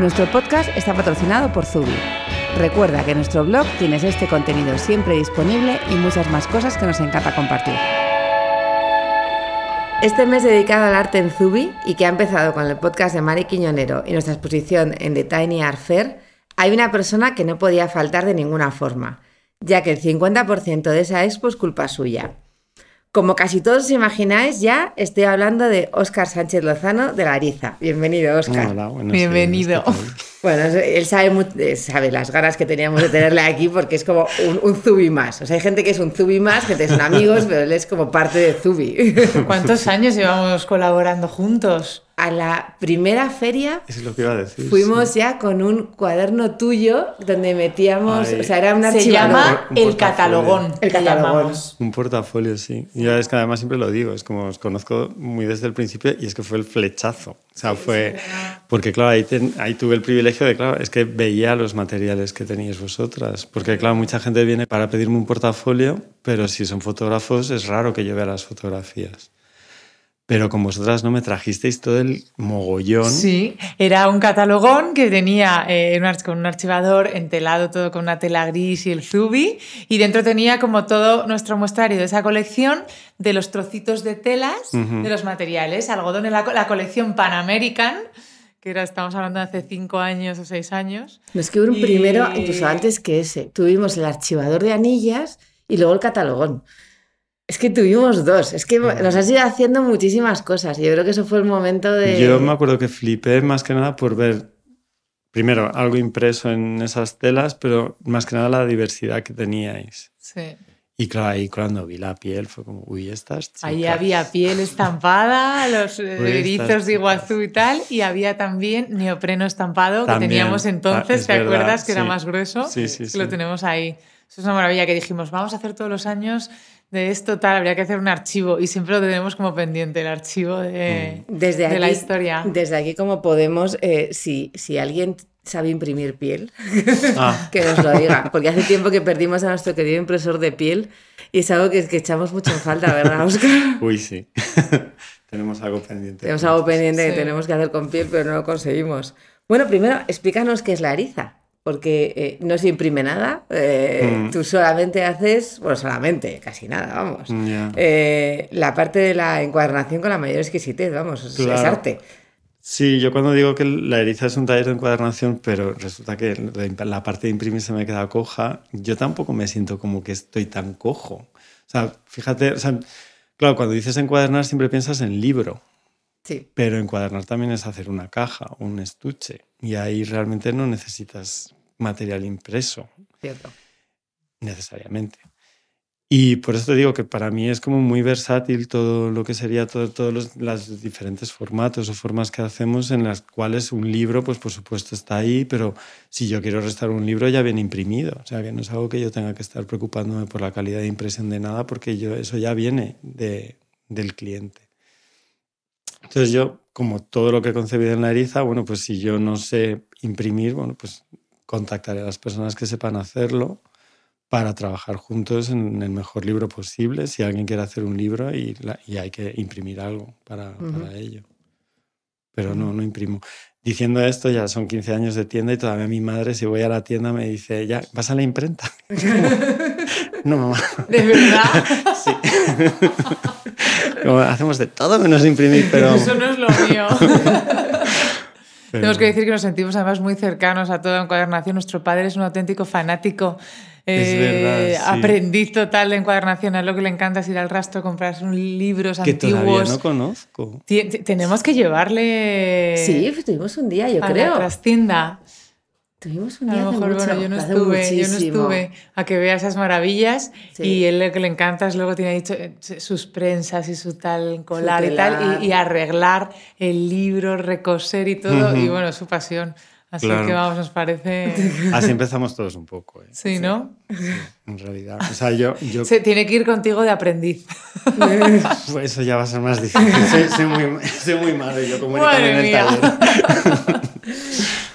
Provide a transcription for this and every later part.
Nuestro podcast está patrocinado por Zubi. Recuerda que en nuestro blog tienes este contenido siempre disponible y muchas más cosas que nos encanta compartir. Este mes dedicado al arte en Zubi y que ha empezado con el podcast de Mari Quiñonero y nuestra exposición en The Tiny Art Fair, hay una persona que no podía faltar de ninguna forma, ya que el 50% de esa expo es culpa suya. Como casi todos os imagináis, ya estoy hablando de Óscar Sánchez Lozano de Lariza. Bienvenido, Óscar. Hola, buenos Bienvenido. días. Bueno, él sabe, eh, sabe las ganas que teníamos de tenerle aquí porque es como un, un Zubi más. O sea, hay gente que es un Zubi más, gente que son amigos, pero él es como parte de Zubi. ¿Cuántos años llevamos colaborando juntos? A la primera feria Es lo que iba a decir. fuimos sí. ya con un cuaderno tuyo donde metíamos, Ay. o sea, era un Se llama Un El. Catalogón. El Catalogón. Un portafolio, sí. Y ya es que además siempre lo digo, es como os conozco muy desde el principio y es que fue el flechazo. O sea, fue. Porque, claro, ahí, ten- ahí tuve el privilegio de, claro, es que veía los materiales que teníais vosotras. Porque, claro, mucha gente viene para pedirme un portafolio, pero si son fotógrafos es raro que yo vea las fotografías. Pero con vosotras no me trajisteis todo el mogollón. Sí, era un catalogón que tenía eh, con un archivador entelado todo con una tela gris y el zubi y dentro tenía como todo nuestro muestrario de esa colección de los trocitos de telas Ujú. de los materiales, algodón en la, la colección Pan American, que era, estamos hablando de hace cinco años o seis años. No es que hubo un Y- primero, incluso antes que ese. Tuvimos el archivador de anillas y luego el catalogón. Es que tuvimos dos. Es que nos has ido haciendo muchísimas cosas. Y yo creo que eso fue el momento de. Yo me acuerdo que flipé más que nada por ver, primero, algo impreso en esas telas, pero más que nada la diversidad que teníais. Sí. Y claro, ahí cuando vi la piel fue como, uy, estas chicas. Ahí había piel estampada, los eh, erizos de Iguazú y tal, y había también neopreno estampado que teníamos entonces, es ¿te verdad, acuerdas? Que era más grueso. Sí, sí, sí. Lo tenemos ahí. Eso es una maravilla que dijimos, vamos a hacer todos los años de esto tal, habría que hacer un archivo y siempre lo tenemos como pendiente, el archivo de, Desde de aquí, la historia. Desde aquí, como podemos, eh, si, si alguien sabe imprimir piel, Ah, que nos lo diga. Porque hace tiempo que perdimos a nuestro querido impresor de piel y es algo que, que echamos mucho en falta, ¿verdad, Oscar? uy, sí. Tenemos algo pendiente. Tenemos algo pendiente que Sí. tenemos que hacer con piel, pero no lo conseguimos. Bueno, primero, explícanos qué es la eriza. Porque eh, no se imprime nada, eh, Mm. tú solamente haces, bueno, solamente, casi nada, vamos. Ya. Eh, la parte de la encuadernación con la mayor exquisitez, vamos, es- es Claro. arte. Sí, yo cuando digo que la eriza es un taller de encuadernación, pero resulta que la parte de imprimir se me queda coja, yo tampoco me siento como que estoy tan cojo. O sea, fíjate, o sea, claro, cuando dices encuadernar siempre piensas en libro, Sí. pero encuadernar también es hacer una caja, un estuche, y ahí realmente no necesitas material impreso Cierto. necesariamente. Y por eso te digo que para mí es como muy versátil todo lo que sería todo- todos los las diferentes formatos o formas que hacemos en las cuales un libro, pues por supuesto está ahí, pero si yo quiero restar un libro ya viene imprimido. O sea, que no es algo que yo tenga que estar preocupándome por la calidad de impresión de nada, porque yo, eso ya viene de, del cliente. Entonces yo, como todo lo que he concebido en la eriza, bueno, pues si yo no sé imprimir, bueno, pues contactaré a las personas que sepan hacerlo para trabajar juntos en el mejor libro posible, si alguien quiere hacer un libro y, la- y hay que imprimir algo para, ello. Pero no, no imprimo. Diciendo esto, ya son 15 años de tienda y todavía mi madre, si voy a la tienda, me dice, ya, ¿vas a la imprenta? no, mamá. De verdad, Sí. Como hacemos de todo menos imprimir, pero... eso no es lo mío. pero- Tenemos que decir que nos sentimos además muy cercanos a toda encuadernación. Nuestro padre es un auténtico fanático, Es eh, verdad, sí. aprendiz total de encuadernación. A él lo que le encanta es ir al rastro, comprar libros que todavía antiguos. no conozco. Tenemos que llevarle Sí, pues tuvimos un día, yo a creo. la trastienda. Tuvimos un A día lo hace mejor, mucho, bueno, yo no estuve, yo no estuve a que vea esas maravillas Sí. y él lo que le encanta es luego tiene dicho sus prensas y su tal colar y tal y, y arreglar el libro, recoser y todo y Ujú. bueno, su pasión. Así Claro. que vamos, nos parece. Así empezamos todos un poco. ¿eh? Sí, ¿no? En realidad. O sea, yo, yo Se tiene que ir contigo de aprendiz. pues eso ya va a ser más difícil. Soy, soy muy, soy muy malo y yo comunicando Madre en el mía. taller.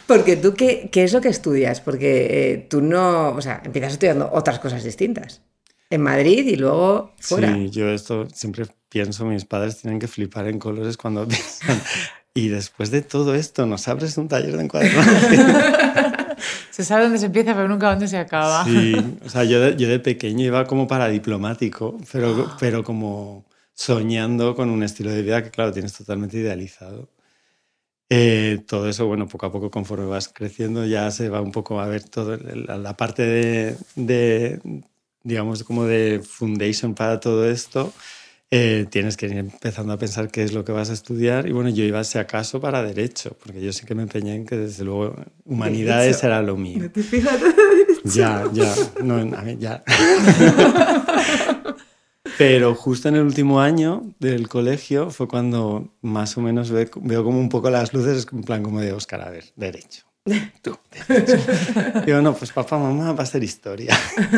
Porque tú, ¿qué, qué es lo que estudias? Porque eh, tú no, o sea, empiezas estudiando otras cosas distintas. En Madrid y luego fuera. Sí, yo esto siempre pienso, mis padres tienen que flipar en colores cuando piensan. Y después de todo esto, nos abres un taller de encuadernación. Se sabe dónde se empieza, pero nunca dónde se acaba. Sí, o sea, yo de, yo de pequeño iba como para diplomático, pero, pero como soñando con un estilo de vida que, claro, tienes totalmente idealizado. Eh, todo eso, bueno, poco a poco, conforme vas creciendo, ya se va un poco a ver todo, la, la parte de, de, digamos, como de foundation para todo esto. eh, tienes que ir empezando a pensar qué es lo que vas a estudiar. Y bueno, yo iba, si acaso, para Derecho, porque yo sí que me empeñé en que, desde luego, Humanidades era lo mío. Fíjate. Ya, ya, no, a mí ya. Pero justo en el último año del colegio fue cuando más o menos ve- veo como un poco las luces, en plan como de Oscar, a ver, derecho. Tú. Digo, no, pues papá, mamá, va a ser historia.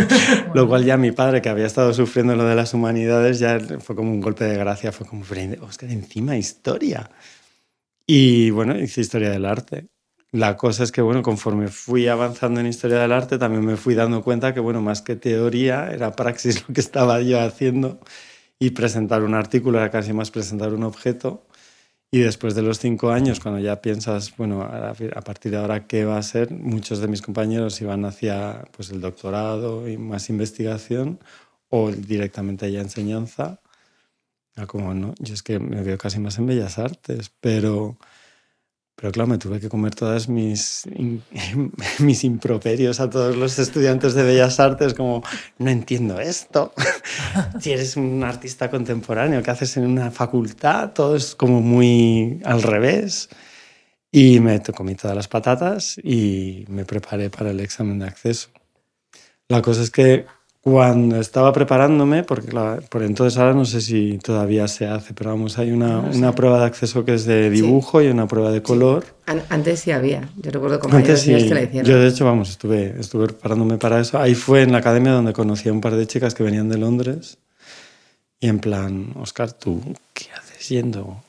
Lo cual ya mi padre, que había estado sufriendo lo de las humanidades, ya fue como un golpe de gracia, fue como, "Pero, Oscar, encima historia. Y bueno, hice historia del arte. La cosa es que, bueno, conforme fui avanzando en historia del arte, también me fui dando cuenta que, bueno, más que teoría, era praxis lo que estaba yo haciendo y presentar un artículo era casi más presentar un objeto. Y después de los cinco años, cuando ya piensas, bueno, a partir de ahora qué va a ser, muchos de mis compañeros iban hacia pues, el doctorado y más investigación o directamente ya enseñanza. Como, no, yo es que me veo casi más en bellas artes, pero, pero claro, me tuve que comer todas mis, in- mis improperios a todos los estudiantes de bellas artes, como, no entiendo esto. si eres un artista contemporáneo, ¿qué haces en una facultad? Todo es como muy al revés. Y me comí todas las patatas y me preparé para el examen de acceso. La cosa es que cuando estaba preparándome, porque claro, por entonces ahora no sé si todavía se hace, pero vamos, hay una, No sé. una prueba de acceso que es de dibujo y una prueba de color. An- Antes sí había. Yo recuerdo compañeros Antes sí, que la hicieron. yo de hecho, vamos, estuve, estuve preparándome para eso. Ahí fue en la academia donde conocí a un par de chicas que venían de Londres. Y en plan, Oscar, ¿tú qué haces yendo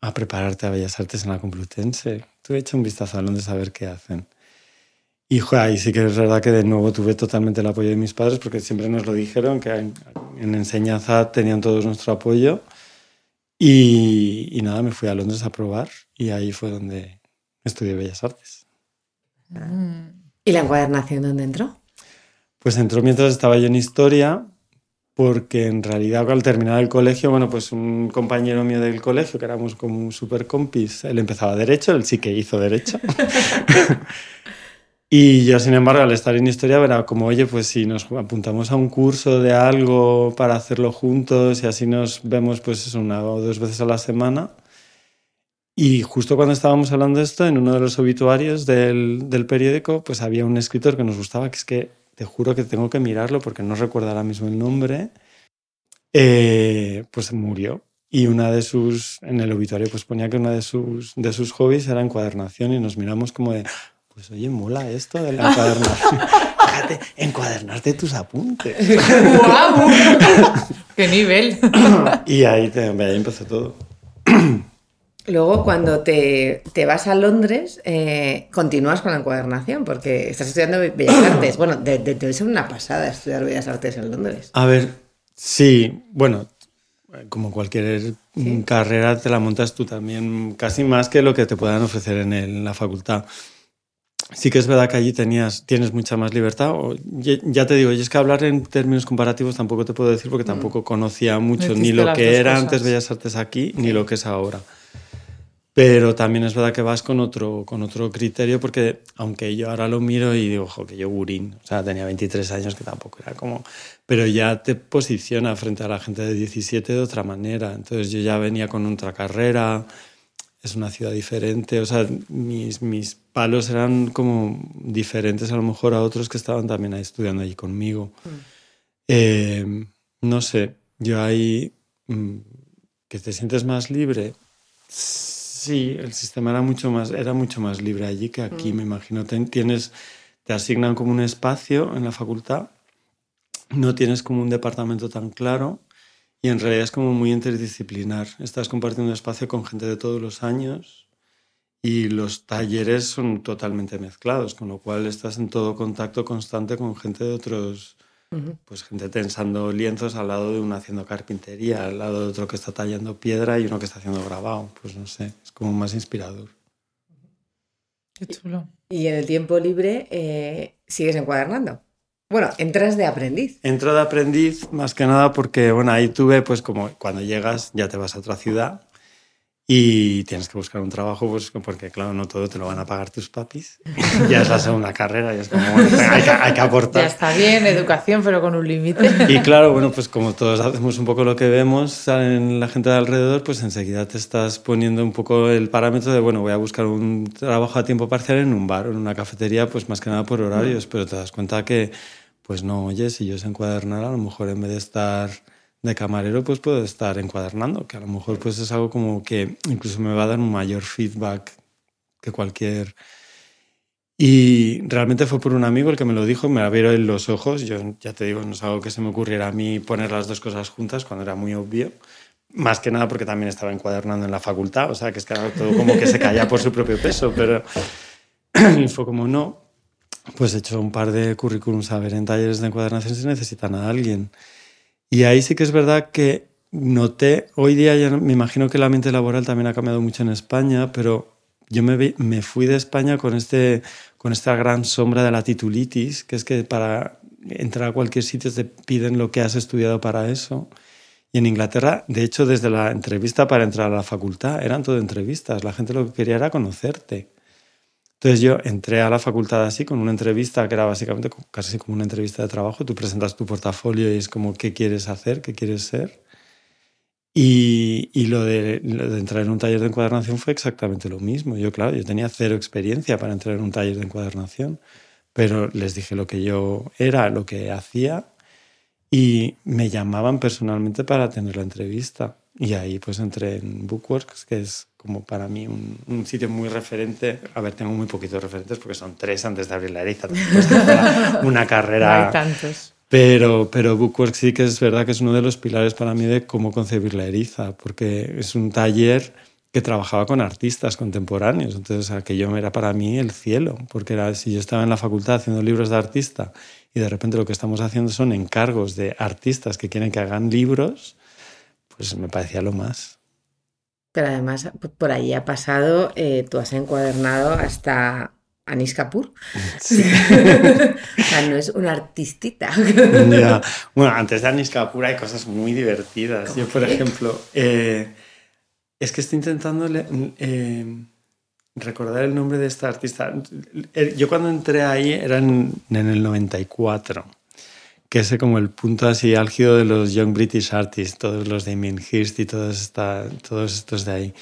a prepararte a Bellas Artes en la Complutense? Tú echa un vistazo a Londres a ver qué hacen. Y jo, ahí sí que es verdad que de nuevo tuve totalmente el apoyo de mis padres porque siempre nos lo dijeron, que en, en enseñanza tenían todos nuestro apoyo. Y, y nada, me fui a Londres a probar y ahí fue donde estudié Bellas Artes. Mm. ¿Y la encuadernación dónde entró? Pues entró mientras estaba yo en historia, porque en realidad al terminar el colegio, bueno, pues un compañero mío del colegio, que éramos como super compis, él empezaba derecho, él sí que hizo derecho. y yo, sin embargo, al estar en historia, era como, oye, pues si nos apuntamos a un curso de algo para hacerlo juntos y así nos vemos pues eso, una o dos veces a la semana. Y justo cuando estábamos hablando de esto, en uno de los obituarios del, del periódico, pues había un escritor que nos gustaba, que es que te juro que tengo que mirarlo porque no recuerdo ahora mismo el nombre, eh, pues murió. Y una de sus, en el obituario pues ponía que una de sus, de sus hobbies era encuadernación y nos miramos como de, pues oye, mola esto de la encuadernación. Fíjate, encuadernarte tus apuntes. ¡Guau! ¡Qué nivel! y ahí, te- ahí empezó todo. Luego, cuando te, te vas a Londres, eh, continúas con la encuadernación, porque estás estudiando Bellas Artes. Bueno, de- de- debe ser una pasada estudiar Bellas Artes en Londres. A ver, sí, bueno, como cualquier mm, carrera te la montas tú también, casi más que lo que te puedan ofrecer en, el- en la facultad. Sí que es verdad que allí tenías, tienes mucha más libertad. o- ya te digo, y es que hablar en términos comparativos tampoco te puedo decir porque tampoco conocía mucho ni lo que era cosas. antes Bellas Artes aquí ni lo que es ahora. Pero también es verdad que vas con otro, con otro criterio, porque aunque yo ahora lo miro y digo, ojo, que yo burín, o sea, tenía 23 años, que tampoco era como... Pero ya te posiciona frente a la gente de 17 de otra manera. Entonces yo ya venía con otra carrera, es una ciudad diferente, o sea, mis, mis palos eran como diferentes a lo mejor a otros que estaban también ahí estudiando allí conmigo. Eh, no sé, yo ahí... mm, que te sientes más libre, Sí, el sistema era mucho más, era mucho más libre allí que aquí, mm. me imagino. tienes, te asignan como un espacio en la facultad, no tienes como un departamento tan claro y en realidad es como muy interdisciplinar. Estás compartiendo espacio con gente de todos los años y los talleres son totalmente mezclados, con lo cual estás en todo contacto constante con gente de otros, pues gente tensando lienzos al lado de uno haciendo carpintería, al lado de otro que está tallando piedra y uno que está haciendo grabado. Pues no sé, es como más inspirador. Qué chulo. Y en el tiempo libre eh, sigues encuadernando. Bueno, entras de aprendiz. Entro de aprendiz más que nada porque, bueno, ahí tuve, pues como cuando llegas ya te vas a otra ciudad y tienes que buscar un trabajo, pues porque claro, no todo te lo van a pagar tus papis. ya es la segunda carrera, y es como, hay, que, hay, que, aportar. Ya está bien, educación, pero con un límite. y claro, bueno, pues como todos hacemos un poco lo que vemos en la gente de alrededor, pues enseguida te estás poniendo un poco el parámetro de, bueno, voy a buscar un trabajo a tiempo parcial en un bar o en una cafetería, pues más que nada por horarios, pero te das cuenta que, pues no, oye, si yo sé encuadernar, a lo mejor en vez de estar de camarero pues puedo estar encuadernando, que a lo mejor pues es algo como que incluso me va a dar un mayor feedback que cualquier... Y realmente fue por un amigo el que me lo dijo, me abrieron en los ojos, yo ya te digo, no es algo que se me ocurriera a mí poner las dos cosas juntas cuando era muy obvio, más que nada porque también estaba encuadernando en la facultad, o sea que es que todo como que se caía por su propio peso, pero fue como no, pues he hecho un par de currículums a ver en talleres de encuadernación si necesitan a alguien. Y ahí sí que es verdad que noté, hoy día ya me imagino que el ambiente laboral también ha cambiado mucho en España, pero yo me, me fui de España con, este, con esta gran sombra de la titulitis, que es que para entrar a cualquier sitio te piden lo que has estudiado para eso. Y en Inglaterra, de hecho, desde la entrevista para entrar a la facultad, eran todo entrevistas. La gente lo que quería era conocerte. Entonces yo entré a la facultad así, con una entrevista que era básicamente casi como una entrevista de trabajo. Tú presentas tu portafolio y es como qué quieres hacer, qué quieres ser. Y, lo, de, lo, de, entrar en un taller de encuadernación fue exactamente lo mismo. Yo, claro, yo tenía cero experiencia para entrar en un taller de encuadernación, pero les dije lo que yo era, lo que hacía, y me llamaban personalmente para tener la entrevista. Y ahí pues entré en Bookworks, que es como para mí un, un, sitio muy referente. A ver, tengo muy poquitos referentes porque son tres antes de abrir la eriza. una carrera. No hay tantos. Pero, pero Bookworks sí que es verdad que es uno de los pilares para mí de cómo concebir la eriza, porque es un taller que trabajaba con artistas contemporáneos. Entonces aquello era para mí el cielo, porque era, si yo estaba en la facultad haciendo libros de artista y de repente lo que estamos haciendo son encargos de artistas que quieren que hagan libros, pues me parecía lo más. Pero además, por ahí ha pasado, eh, tú has encuadernado hasta Anis Kapoor. Sí. o sea, no es una artistita. Bueno, antes de Anis Kapoor hay cosas muy divertidas. Yo, por ejemplo, eh, es que estoy intentando eh, recordar el nombre de esta artista. Yo cuando entré ahí era en, en el 94 que es como el punto así álgido de los Young British Artists, todos los de Damien Hirst y todos, esta, todos estos de ahí.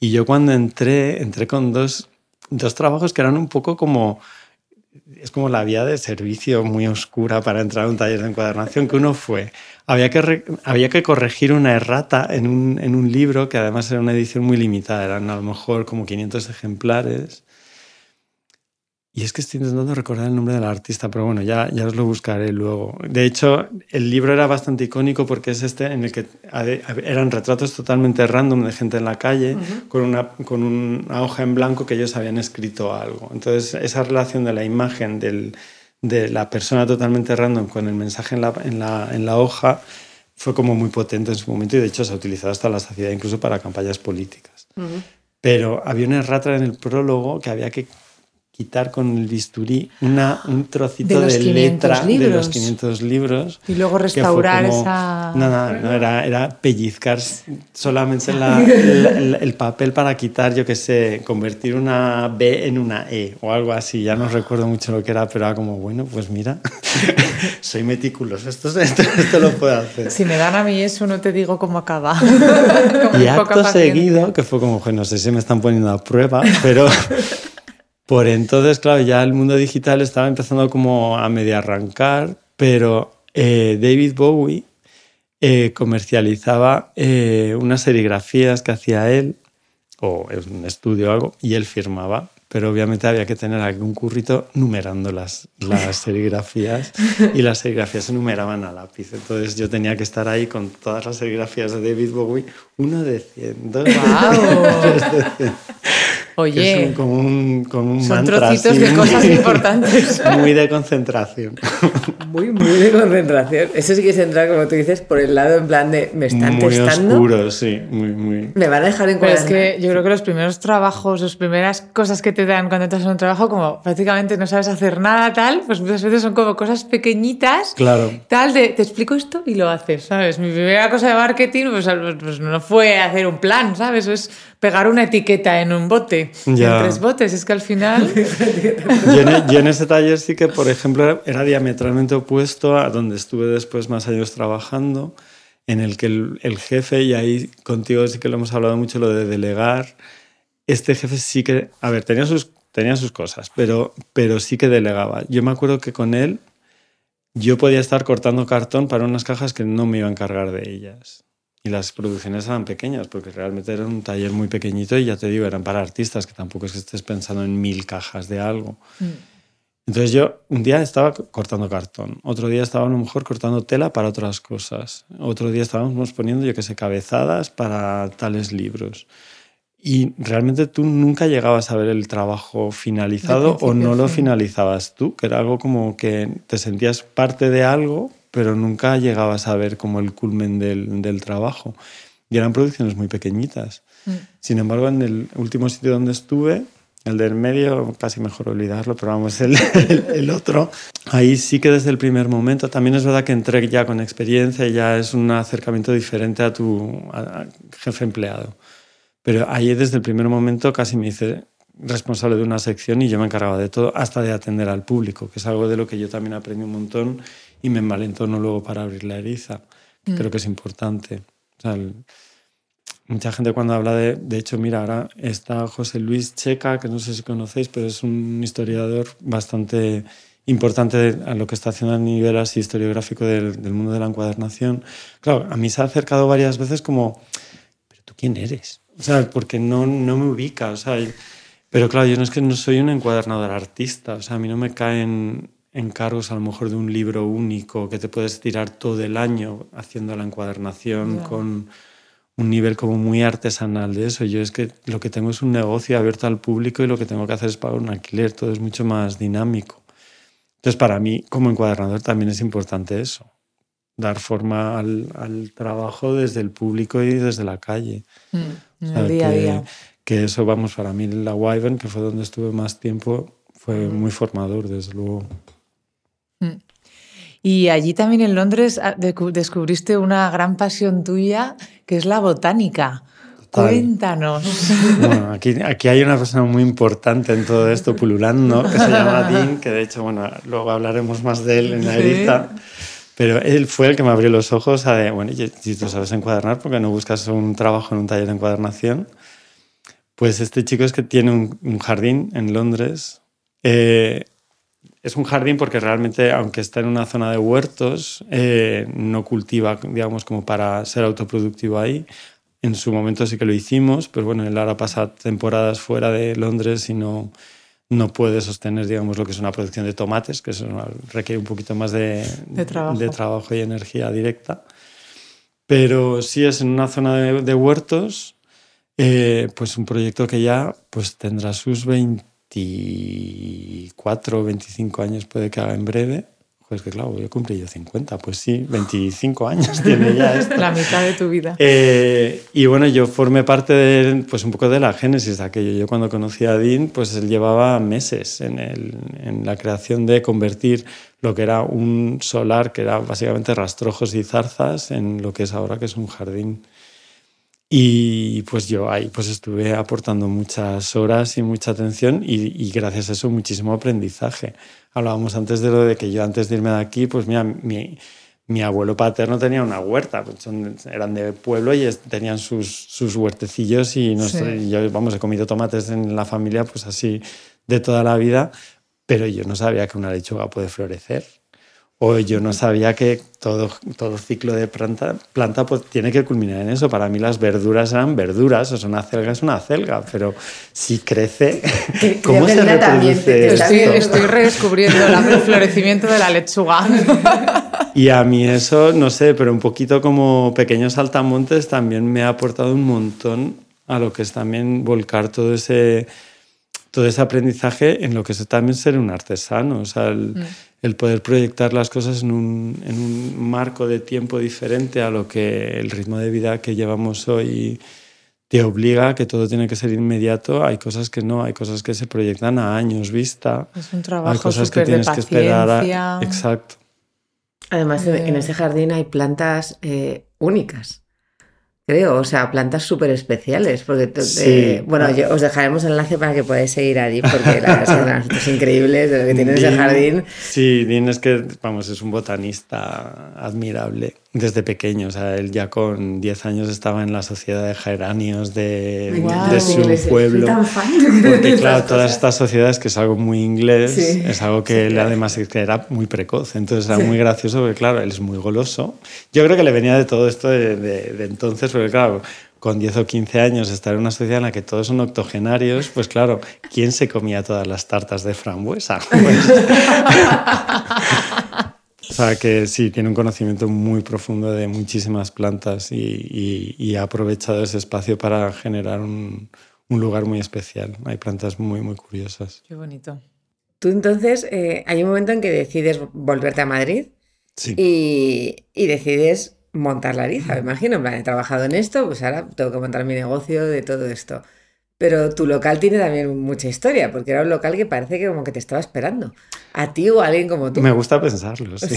Y yo cuando entré, entré con dos, dos trabajos que eran un poco como, es como la vía de servicio muy oscura para entrar a un taller de encuadernación, que uno fue, había que, había que corregir una errata en un, en un libro que además era una edición muy limitada, eran a lo mejor como 500 ejemplares y es que estoy intentando recordar el nombre del artista, pero bueno, ya, ya os lo buscaré luego. De hecho, el libro era bastante icónico porque es este en el que eran retratos totalmente random de gente en la calle con, una, con una hoja en blanco que ellos habían escrito algo. Entonces, esa relación de la imagen del, de la persona totalmente random con el mensaje en la, en la, en la hoja fue como muy potente en su momento y de hecho se ha utilizado hasta la saciedad incluso para campañas políticas. Pero había una errata en el prólogo que había que quitar con el bisturí una, un trocito de, letra de los 500 libros. Y luego restaurar esa... No, no, no era, era pellizcar solamente la, el, papel para quitar, yo qué sé, convertir una B en una E o algo así. Ya no recuerdo mucho lo que era, pero era como, bueno, pues mira, soy meticuloso, esto, esto, esto, lo puedo hacer. Si me dan a mí eso, no te digo cómo acaba. y acto seguido, que fue como, no sé si me están poniendo a prueba, pero... Por entonces, claro, ya el mundo digital estaba empezando como a medio arrancar, pero eh, David Bowie eh, comercializaba eh, unas serigrafías que hacía él, o en un estudio o algo, y él firmaba pero obviamente había que tener algún currito numerando las, las serigrafías y las serigrafías se numeraban a lápiz. Entonces yo tenía que estar ahí con todas las serigrafías de David Bowie, uno de 100, dos wow. Oye, es como un, como un son trocitos de cosas importantes. Muy de concentración. Muy, muy de concentración. Eso sí que se entra, como tú dices, por el lado en plan de me están muy testando. oscuro, sí, muy, muy. Me van a dejar en Pero es que yo creo que los primeros trabajos, las primeras cosas que te dan cuando entras en un trabajo, como prácticamente no sabes hacer nada tal, pues muchas veces son como cosas pequeñitas. Claro. Tal, de te explico esto y lo haces, ¿sabes? Mi primera cosa de marketing, pues, pues no fue hacer un plan, ¿sabes? Es pegar una etiqueta en un bote, Ya. en tres botes. Es que al final. Yo en, yo en ese taller sí que, por ejemplo, era diametralmente opuesto a donde estuve después más años trabajando, en el que el, el jefe, y ahí contigo sí que lo hemos hablado mucho, lo de delegar, este jefe sí que, a ver, tenía sus, tenía sus cosas, pero, pero sí que delegaba. Yo me acuerdo que con él yo podía estar cortando cartón para unas cajas que no me iba a encargar de ellas. Y las producciones eran pequeñas, porque realmente era un taller muy pequeñito y ya te digo, eran para artistas, que tampoco es que estés pensando en mil cajas de algo. Entonces yo un día estaba cortando cartón, otro día estaba a lo mejor cortando tela para otras cosas, otro día estábamos poniendo, yo qué sé, cabezadas para tales libros. Y realmente tú nunca llegabas a ver el trabajo finalizado o no lo fin. finalizabas tú, que era algo como que te sentías parte de algo, pero nunca llegabas a ver como el culmen del, del trabajo. Y eran producciones muy pequeñitas. Sin embargo, en el último sitio donde estuve, el del medio, casi mejor olvidarlo, pero vamos, el, el, el otro, ahí sí que desde el primer momento, también es verdad que entré ya con experiencia y ya es un acercamiento diferente a tu a- a jefe empleado. Pero ahí desde el primer momento casi me hice responsable de una sección y yo me encargaba de todo, hasta de atender al público, que es algo de lo que yo también aprendí un montón y me envalentono luego para abrir la eriza, que creo que es importante. O sea, el- mucha gente cuando habla de, de hecho, mira, ahora está José Luis Checa, que no sé si conocéis, pero es un historiador bastante importante a lo que está haciendo a nivel así historiográfico del, del mundo de la encuadernación. Claro, a mí se ha acercado varias veces como, pero tú quién eres? O sea, porque no, no me ubica, o sea, pero claro, yo no es que no soy un encuadernador artista, o sea, a mí no me caen encargos a lo mejor de un libro único que te puedes tirar todo el año haciendo la encuadernación con un nivel como muy artesanal de eso. Yo es que lo que tengo es un negocio abierto al público y lo que tengo que hacer es pagar un alquiler, todo es mucho más dinámico. Entonces, para mí, como encuadernador, también es importante eso, dar forma al, al trabajo desde el público y desde la calle. Mm, el día a día. que eso, vamos, para mí la Wyvern, que fue donde estuve más tiempo, fue muy formador, desde luego. Y allí también en Londres ah, descubriste una gran pasión tuya, que es la botánica. Cuéntanos. Bueno, aquí, aquí hay una persona muy importante en todo esto pululando, que se llama Dean, que de hecho, bueno, luego hablaremos más de él en la Sí. eriza. Pero él fue el que me abrió los ojos a de, bueno, si tú sabes encuadernar, ¿por qué no buscas un trabajo en un taller de encuadernación? Pues este chico es que tiene un, un jardín en Londres. Eh, es un jardín porque realmente, aunque está en una zona de huertos, eh, no cultiva, digamos, como para ser autoproductivo ahí. En su momento sí que lo hicimos, pero bueno, él ahora pasa temporadas fuera de Londres y no, no puede sostener, digamos, lo que es una producción de tomates, que eso requiere un poquito más de, De trabajo. de trabajo y energía directa. Pero sí es en una zona de, de huertos, eh, pues un proyecto que ya pues tendrá sus 24 o 25 años, puede que haga en breve. Pues que claro, voy a cumplir yo 50, pues sí, 25 años tiene ya esto. La mitad de tu vida. Eh, y bueno, yo formé parte de, pues un poco de la génesis de aquello. Yo cuando conocí a Dean, pues él llevaba meses en, el- en la creación de convertir lo que era un solar, que era básicamente rastrojos y zarzas, en lo que es ahora, que es un jardín. Y pues yo ahí pues estuve aportando muchas horas y mucha atención y, y gracias a eso muchísimo aprendizaje. Hablábamos antes de lo de que yo antes de irme de aquí, pues mira, mi, mi abuelo paterno tenía una huerta, pues son- eran de pueblo y es- tenían sus, sus huertecillos y, nosotros- Sí. yo, vamos, he comido tomates en la familia pues así de toda la vida, pero yo no sabía que una lechuga puede florecer O yo no sabía que todo, todo ciclo de planta, planta pues, tiene que culminar en eso. Para mí las verduras eran verduras, o sea, una celga es una celga, pero si crece, ¿cómo se reproduce? Estoy, estoy redescubriendo el florecimiento de la lechuga. Y a mí eso, no sé, pero un poquito como pequeños saltamontes también me ha aportado un montón a lo que es también volcar todo ese, todo ese aprendizaje en lo que es también ser un artesano. O sea, el, mm el poder proyectar las cosas en un, en un, marco de tiempo diferente a lo que el ritmo de vida que llevamos hoy te obliga a que todo tiene que ser inmediato. Hay cosas que no, hay cosas que se proyectan a años vista. Es un trabajo hay cosas que tienes que esperar. A... Exacto. Además, en ese jardín hay plantas eh, únicas creo, o sea, plantas súper especiales, porque, eh, bueno, os dejaremos el enlace para que podáis seguir allí, porque las plantas increíbles de lo que tiene ese jardín. Sí, Dean es que, vamos, es un botanista admirable desde pequeño, o sea, él ya con 10 años estaba en la sociedad de geranios de, de su pueblo. Porque claro, todas estas sociedades, que es algo muy inglés, es algo que él además era muy precoz, entonces era muy gracioso porque claro, él es muy goloso. Yo creo que le venía de todo esto de, de, entonces, porque claro, con 10 o 15 años estar en una sociedad en la que todos son octogenarios, pues claro, ¿quién se comía todas las tartas de frambuesa? Pues, o sea que sí, tiene un conocimiento muy profundo de muchísimas plantas y, ha aprovechado ese espacio para generar un, lugar muy especial. Hay plantas muy, muy curiosas. Qué bonito. Tú entonces, eh, hay un momento en que decides volverte a Madrid y, y, decides montar la Ariza, me imagino. En plan, he trabajado en esto, pues ahora tengo que montar mi negocio de todo esto. Pero tu local tiene también mucha historia, porque era un local que parece que como que te estaba esperando. A ti o a alguien como tú. Me gusta pensarlo, sí.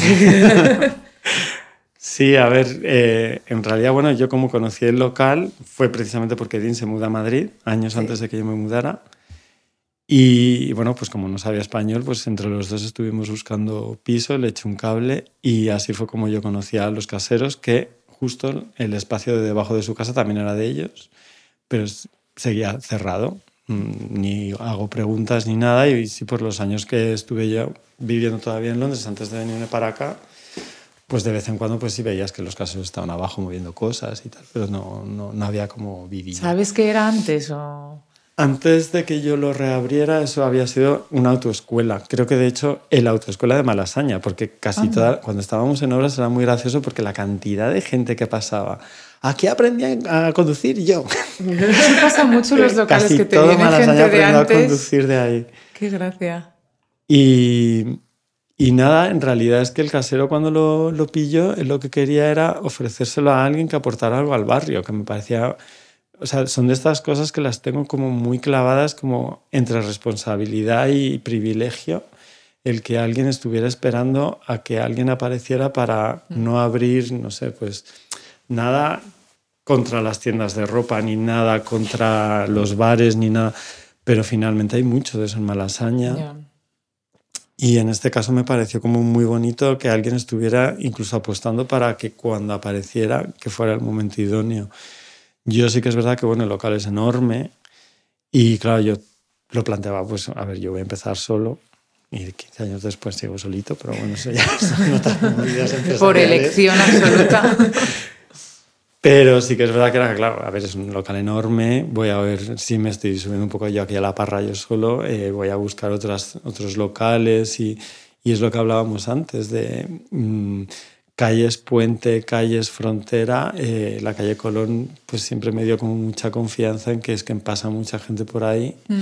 Sí, a ver, eh, en realidad, bueno, yo como conocí el local fue precisamente porque Dean se muda a Madrid, años antes de que yo me mudara. Y bueno, pues como no sabía español, pues entre los dos estuvimos buscando piso, le eché un cable y así fue como yo conocí a los caseros, que justo el espacio de debajo de su casa también era de ellos, pero seguía cerrado, mm, ni hago preguntas ni nada. Y sí, por los años que estuve yo viviendo todavía en Londres, antes de venirme para acá, pues de vez en cuando pues sí veías que los casos estaban abajo moviendo cosas y tal, pero no, no, no había como vivir. ¿Sabes qué era antes o...? Antes de que yo lo reabriera, eso había sido una autoescuela. Creo que de hecho el autoescuela de Malasaña, porque casi toda, cuando estábamos en obras era muy gracioso porque la cantidad de gente que pasaba aquí aprendí a conducir yo. Eso pasa mucho en los locales que te viene gente de antes. a conducir de ahí. Qué gracia. Y, y, nada, en realidad es que el casero cuando lo, lo pilló, lo que quería era ofrecérselo a alguien que aportara algo al barrio, que me parecía... O sea, son de estas cosas que las tengo como muy clavadas como entre responsabilidad y privilegio el que alguien estuviera esperando a que alguien apareciera para mm. no abrir, no sé, pues nada contra las tiendas de ropa, ni nada contra los bares, ni nada. Pero finalmente hay mucho de eso en Malasaña. Y en este caso me pareció como muy bonito que alguien estuviera incluso apostando para que cuando apareciera, que fuera el momento idóneo. Yo sí que es verdad que bueno, el local es enorme y claro, yo lo planteaba, pues a ver, yo voy a empezar solo y 15 años después sigo solito, pero bueno, eso ya son otras Por elección absoluta. Pero sí que es verdad que era, claro, a ver, es un local enorme, voy a ver si me estoy subiendo un poco yo aquí a la parra yo solo, eh, voy a buscar otras, otros locales y, y, es lo que hablábamos antes de mm, calles puente, calles frontera, eh, la calle Colón pues siempre me dio como mucha confianza en que es que pasa mucha gente por ahí. Mm.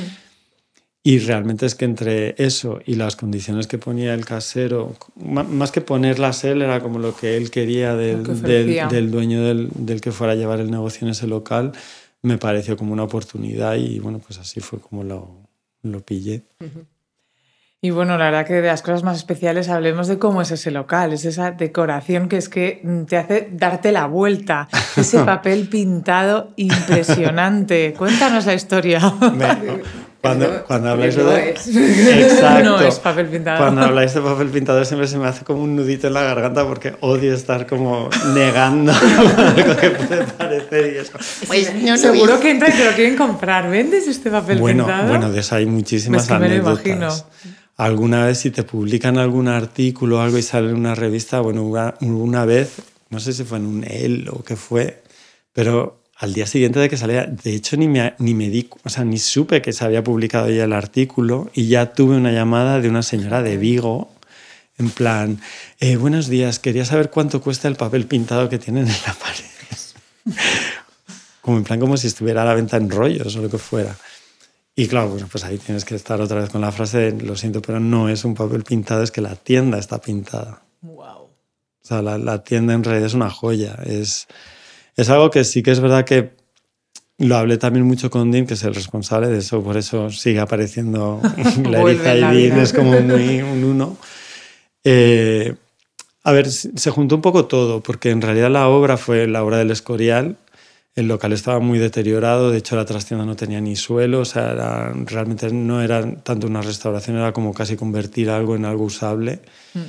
Y realmente es que entre eso y las condiciones que ponía el casero, más que ponerlas él, era como lo que él quería del, del, dueño del, del, que fuera a llevar el negocio en ese local, me pareció como una oportunidad y bueno, pues así fue como lo, lo pillé. Y bueno, la verdad que de las cosas más especiales hablemos de cómo es ese local, es esa decoración que es que te hace darte la vuelta, ese papel pintado impresionante. Cuéntanos la historia. Cuando, cuando habláis de... Exacto. No es papel pintado. Cuando habláis de papel pintado siempre se me hace como un nudito en la garganta porque odio estar como negando algo que puede parecer y eso. Pues, no, seguro que entra y te lo quieren comprar. ¿Vendes este papel bueno, pintado? Bueno, de eso hay muchísimas pues anécdotas. Me lo imagino. alguna vez si te publican algún artículo o algo y sale en una revista, bueno, una, vez, no sé si fue en un él o qué fue, pero al día siguiente de que salía, de hecho ni me, ni me di, o sea, ni supe que se había publicado ya el artículo y ya tuve una llamada de una señora de Vigo en plan, eh, buenos días, quería saber cuánto cuesta el papel pintado que tienen en la pared. como en plan como si estuviera a la venta en rollos o lo que fuera. Y claro, bueno, pues ahí tienes que estar otra vez con la frase de, lo siento, pero no es un papel pintado, es que la tienda está pintada. Wow. O sea, la, la tienda en realidad es una joya. Es, es algo que sí que es verdad que lo hablé también mucho con Dean, que es el responsable de eso, por eso sigue apareciendo la Eriza y Dean, es como muy un uno. Eh, a ver, se juntó un poco todo, porque en realidad la obra fue la obra del Escorial, el local estaba muy deteriorado, de hecho la trastienda no tenía ni suelo, o sea, realmente no era tanto una restauración, era como casi convertir algo en algo usable. Mm.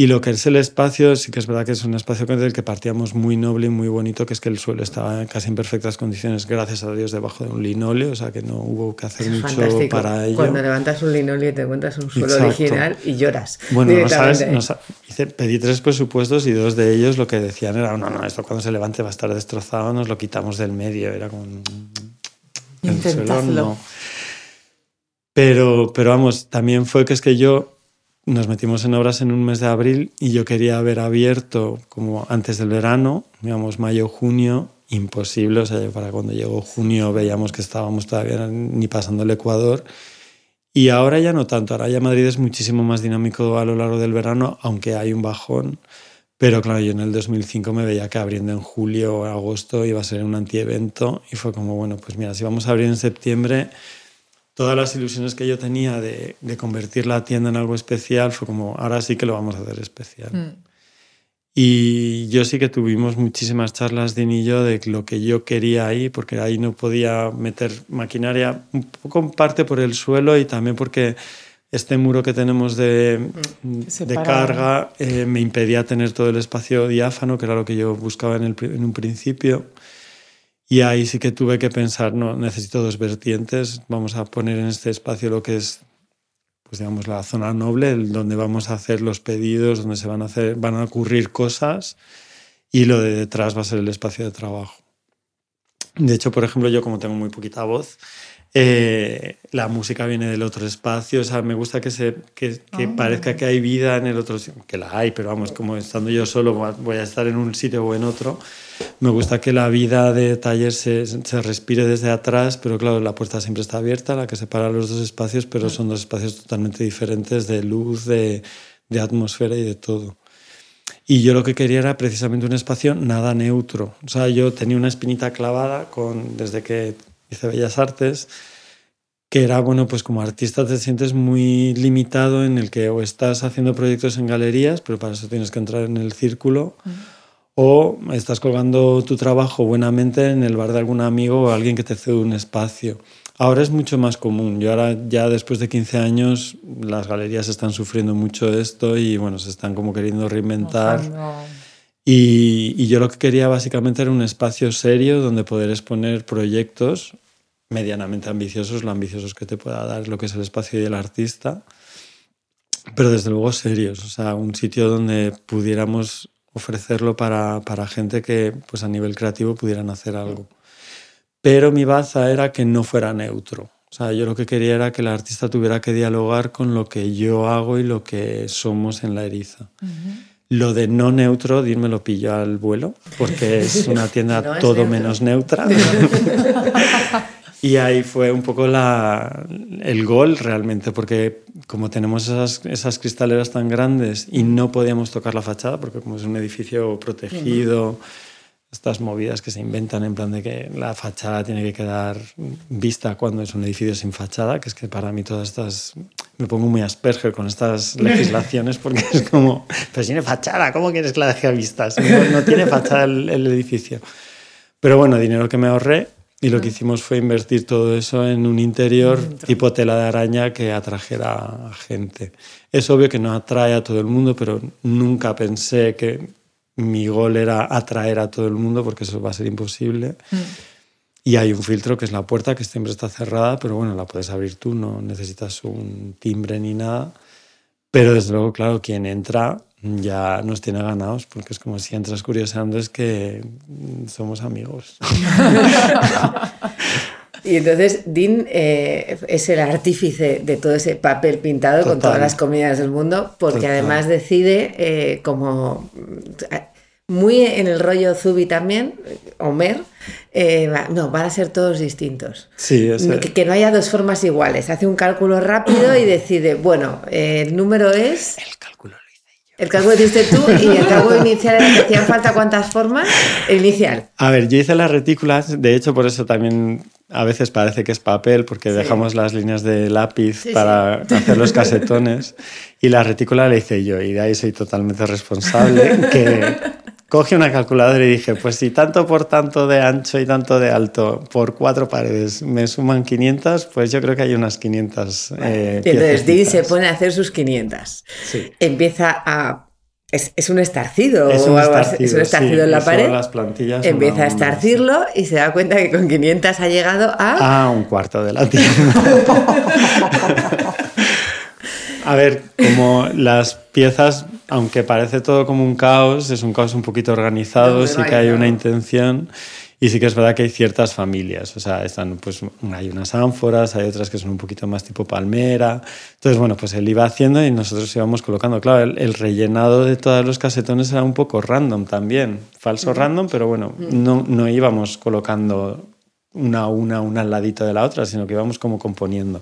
Y lo que es el espacio, sí que es verdad que es un espacio del que partíamos muy noble y muy bonito, que es que el suelo estaba casi en perfectas condiciones, gracias a Dios, debajo de un linóleo, o sea que no hubo que hacer mucho para ello. Cuando levantas un linóleo y te encuentras un suelo original y lloras. Bueno, no sabes, pedí tres presupuestos y dos de ellos lo que decían era, no, no, esto cuando se levante va a estar destrozado, nos lo quitamos del medio, era como... El suelo no. Pero, pero vamos, también fue que es que yo nos metimos en obras en un mes de abril y yo quería haber abierto como antes del verano, digamos mayo, junio, imposible, o sea, para cuando llegó junio veíamos que estábamos todavía ni pasando el Ecuador. Y ahora ya no tanto, ahora ya Madrid es muchísimo más dinámico a lo largo del verano, aunque hay un bajón. Pero claro, yo en el 2005 me veía que abriendo en julio o agosto iba a ser un antievento y fue como, bueno, pues mira, si vamos a abrir en septiembre, todas las ilusiones que yo tenía de, convertir la tienda en algo especial fue como, ahora sí que lo vamos a hacer especial. Mm. Y yo sí que tuvimos muchísimas charlas, de y yo, de lo que yo quería ahí, porque ahí no podía meter maquinaria, un poco en parte por el suelo y también porque este muro que tenemos de, mm. de carga eh, me impedía tener todo el espacio diáfano, que era lo que yo buscaba en, el, en un principio. Y ahí sí que tuve que pensar, no, necesito dos vertientes. Vamos a poner en este espacio lo que es, pues digamos, la zona noble, donde vamos a hacer los pedidos, donde se van a hacer, van a ocurrir cosas, y lo de detrás va a ser el espacio de trabajo. De hecho, por ejemplo, yo como tengo muy poquita voz, eh, la música viene del otro espacio, o sea, me gusta que, se, que, ah. parezca que hay vida en el otro, que la hay, pero vamos, como estando yo solo voy a estar en un sitio o en otro, me gusta que la vida de taller se, se respire desde atrás, pero claro, la puerta siempre está abierta, la que separa los dos espacios, pero son dos espacios totalmente diferentes de luz, de, de atmósfera y de todo. Y yo lo que quería era precisamente un espacio nada neutro. O sea, yo tenía una espinita clavada con, desde que hice Bellas Artes, que era, bueno, pues como artista te sientes muy limitado en el que o estás haciendo proyectos en galerías, pero para eso tienes que entrar en el círculo, o estás colgando tu trabajo buenamente en el bar de algún amigo o alguien que te cede un espacio. Ahora es mucho más común. Yo ahora ya después de 15 años las galerías están sufriendo mucho esto y bueno, se están como queriendo reinventar. Y, yo lo que quería básicamente era un espacio serio donde poder exponer proyectos medianamente ambiciosos, lo ambiciosos que te pueda dar lo que es el espacio y el artista, pero desde luego serios, o sea, un sitio donde pudiéramos ofrecerlo para, para gente que pues a nivel creativo pudieran hacer algo. Pero mi baza era que no fuera neutro. O sea, yo lo que quería era que el artista tuviera que dialogar con lo que yo hago y lo que somos en la eriza. Lo de no neutro, me lo pillo al vuelo, porque es una tienda todo menos neutra. y ahí fue un poco la, el gol realmente, porque como tenemos esas, esas cristaleras tan grandes y no podíamos tocar la fachada, porque como es un edificio protegido estas movidas que se inventan en plan de que la fachada tiene que quedar vista cuando es un edificio sin fachada, que es que para mí todas estas... Me pongo muy asperger con estas legislaciones porque es como, pero tiene fachada, ¿cómo quieres que la deje a vistas? No, tiene fachada el, edificio. Pero bueno, dinero que me ahorré y lo que hicimos fue invertir todo eso en un interior tipo tela de araña que atrajera a gente. Es obvio que no atrae a todo el mundo, pero nunca pensé que mi gol era atraer a todo el mundo porque eso va a ser imposible. Mm. Y hay un filtro que es la puerta que siempre está cerrada, pero bueno, la puedes abrir tú, no necesitas un timbre ni nada. Pero desde luego, claro, quien entra ya nos tiene ganados, porque es como si entras curioseando, es que somos amigos. Y entonces Dean eh, es el artífice de todo ese papel pintado con todas las comidas del mundo, porque además decide eh, como muy en el rollo Zubi también, Homer, eh, no, van a ser todos distintos. Sí, que, que, no haya dos formas iguales. Hace un cálculo rápido y decide, bueno, el número es... El cálculo lo hice yo. El cálculo lo hiciste tú y el cálculo inicial era que hacían falta cuántas formas. El inicial. A ver, yo hice las retículas, de hecho por eso también a veces parece que es papel porque dejamos las líneas de lápiz para hacer los casetones y la retícula la hice yo y de ahí soy totalmente responsable que cogí una calculadora y dije, pues si tanto por tanto de ancho y tanto de alto por cuatro paredes me suman 500, pues yo creo que hay unas 500. Eh, entonces Dee se pone a hacer sus 500. Empieza a... Es, un estarcido es un estarcido, es un estarcido en la pared. Las plantillas Empieza a estarcirlo y se da cuenta que con 500 ha llegado a... A un cuarto de la tienda. A ver, como las piezas, aunque parece todo como un caos, es un caos un poquito organizado, sí que hay una intención y sí que es verdad que hay ciertas familias, o sea, están, pues, hay unas ánforas, hay otras que son un poquito más tipo palmera. Entonces, bueno, pues él iba haciendo y nosotros íbamos colocando. Claro, el, rellenado de todos los casetones era un poco random también, falso random, pero bueno, no, no íbamos colocando una a una, una al ladito de la otra, sino que íbamos como componiendo.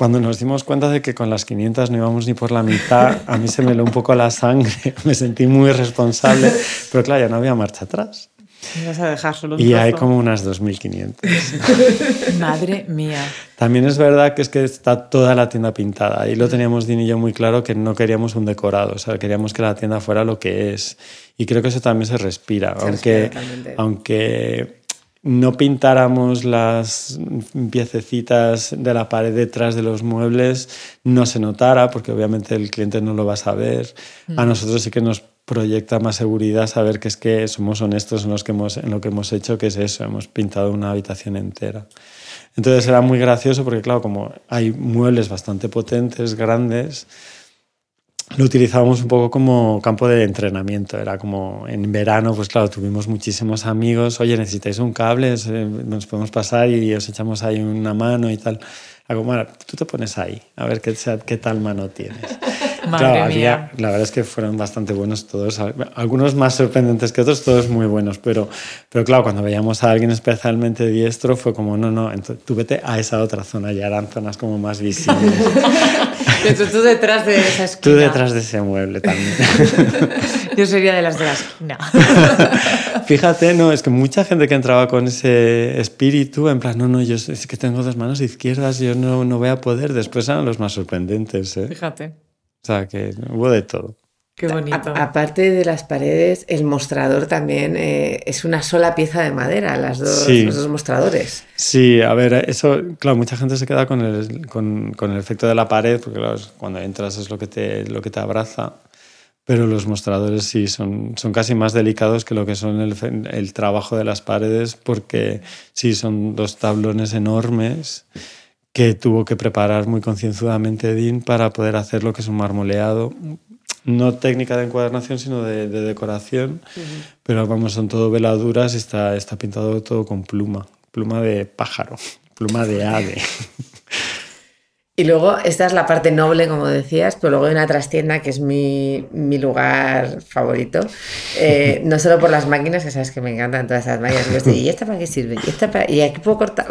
Cuando nos dimos cuenta de que con las 500 no íbamos ni por la mitad, a mí se me heló un poco la sangre, me sentí muy responsable, pero claro, ya no había marcha atrás. Vas a dejar solo y hay como unas 2.500. Madre mía. También es verdad que es que está toda la tienda pintada. Y lo teníamos Dini y yo muy claro que no queríamos un decorado, o sea, queríamos que la tienda fuera lo que es. Y creo que eso también se respira, aunque, aunque no pintáramos las piececitas de la pared detrás de los muebles, no se notara, porque obviamente el cliente no lo va a saber. A mm. nosotros sí que nos proyecta más seguridad saber que es que somos honestos en, los que hemos, en lo que hemos hecho, que es eso, hemos pintado una habitación entera. Entonces era muy gracioso porque, claro, como hay muebles bastante potentes, grandes, lo utilizábamos un poco como campo de entrenamiento. Era como en verano, pues claro, tuvimos muchísimos amigos. Oye, necesitáis un cable, nos podemos pasar y os echamos ahí una mano y tal. Bueno, tú te pones ahí, a ver qué, qué tal mano tienes. Madre mía. la verdad es que fueron bastante buenos todos, algunos más sorprendentes que otros, todos muy buenos, pero, pero claro, cuando veíamos a alguien especialmente diestro fue como, no, no, tú vete a esa otra zona, ya eran zonas como más visibles. tú, detrás de esa esquina. Tú detrás de ese mueble también. Yo sería de las de la esquina. Fíjate, no, es que mucha gente que entraba con ese espíritu, en plan, no, no, yo es que tengo dos manos izquierdas, yo no, no voy a poder, después eran los más sorprendentes. ¿eh? Fíjate. O sea, que hubo de todo. Qué bonito. aparte de las paredes, el mostrador también eh, es una sola pieza de madera, las dos, los dos mostradores. Sí, a ver, eso, claro, mucha gente se queda con el, con, con el efecto de la pared, porque claro, cuando entras es lo que te, lo que te abraza. Pero los mostradores sí son, son casi más delicados que lo que son el, el trabajo de las paredes, porque sí son dos tablones enormes que tuvo que preparar muy concienzudamente Dean para poder hacer lo que es un marmoleado, no técnica de encuadernación, sino de, decoración, pero vamos, son todo veladuras y está, está pintado todo con pluma, pluma de pájaro, pluma de ave. Y luego, esta es la parte noble, como decías, pero luego hay una trastienda que es mi, mi lugar favorito. Eh, no solo por las máquinas, que sabes que me encantan todas esas máquinas. ¿Y esta para qué sirve? ¿Y, esta para... ¿Y aquí puedo cortar?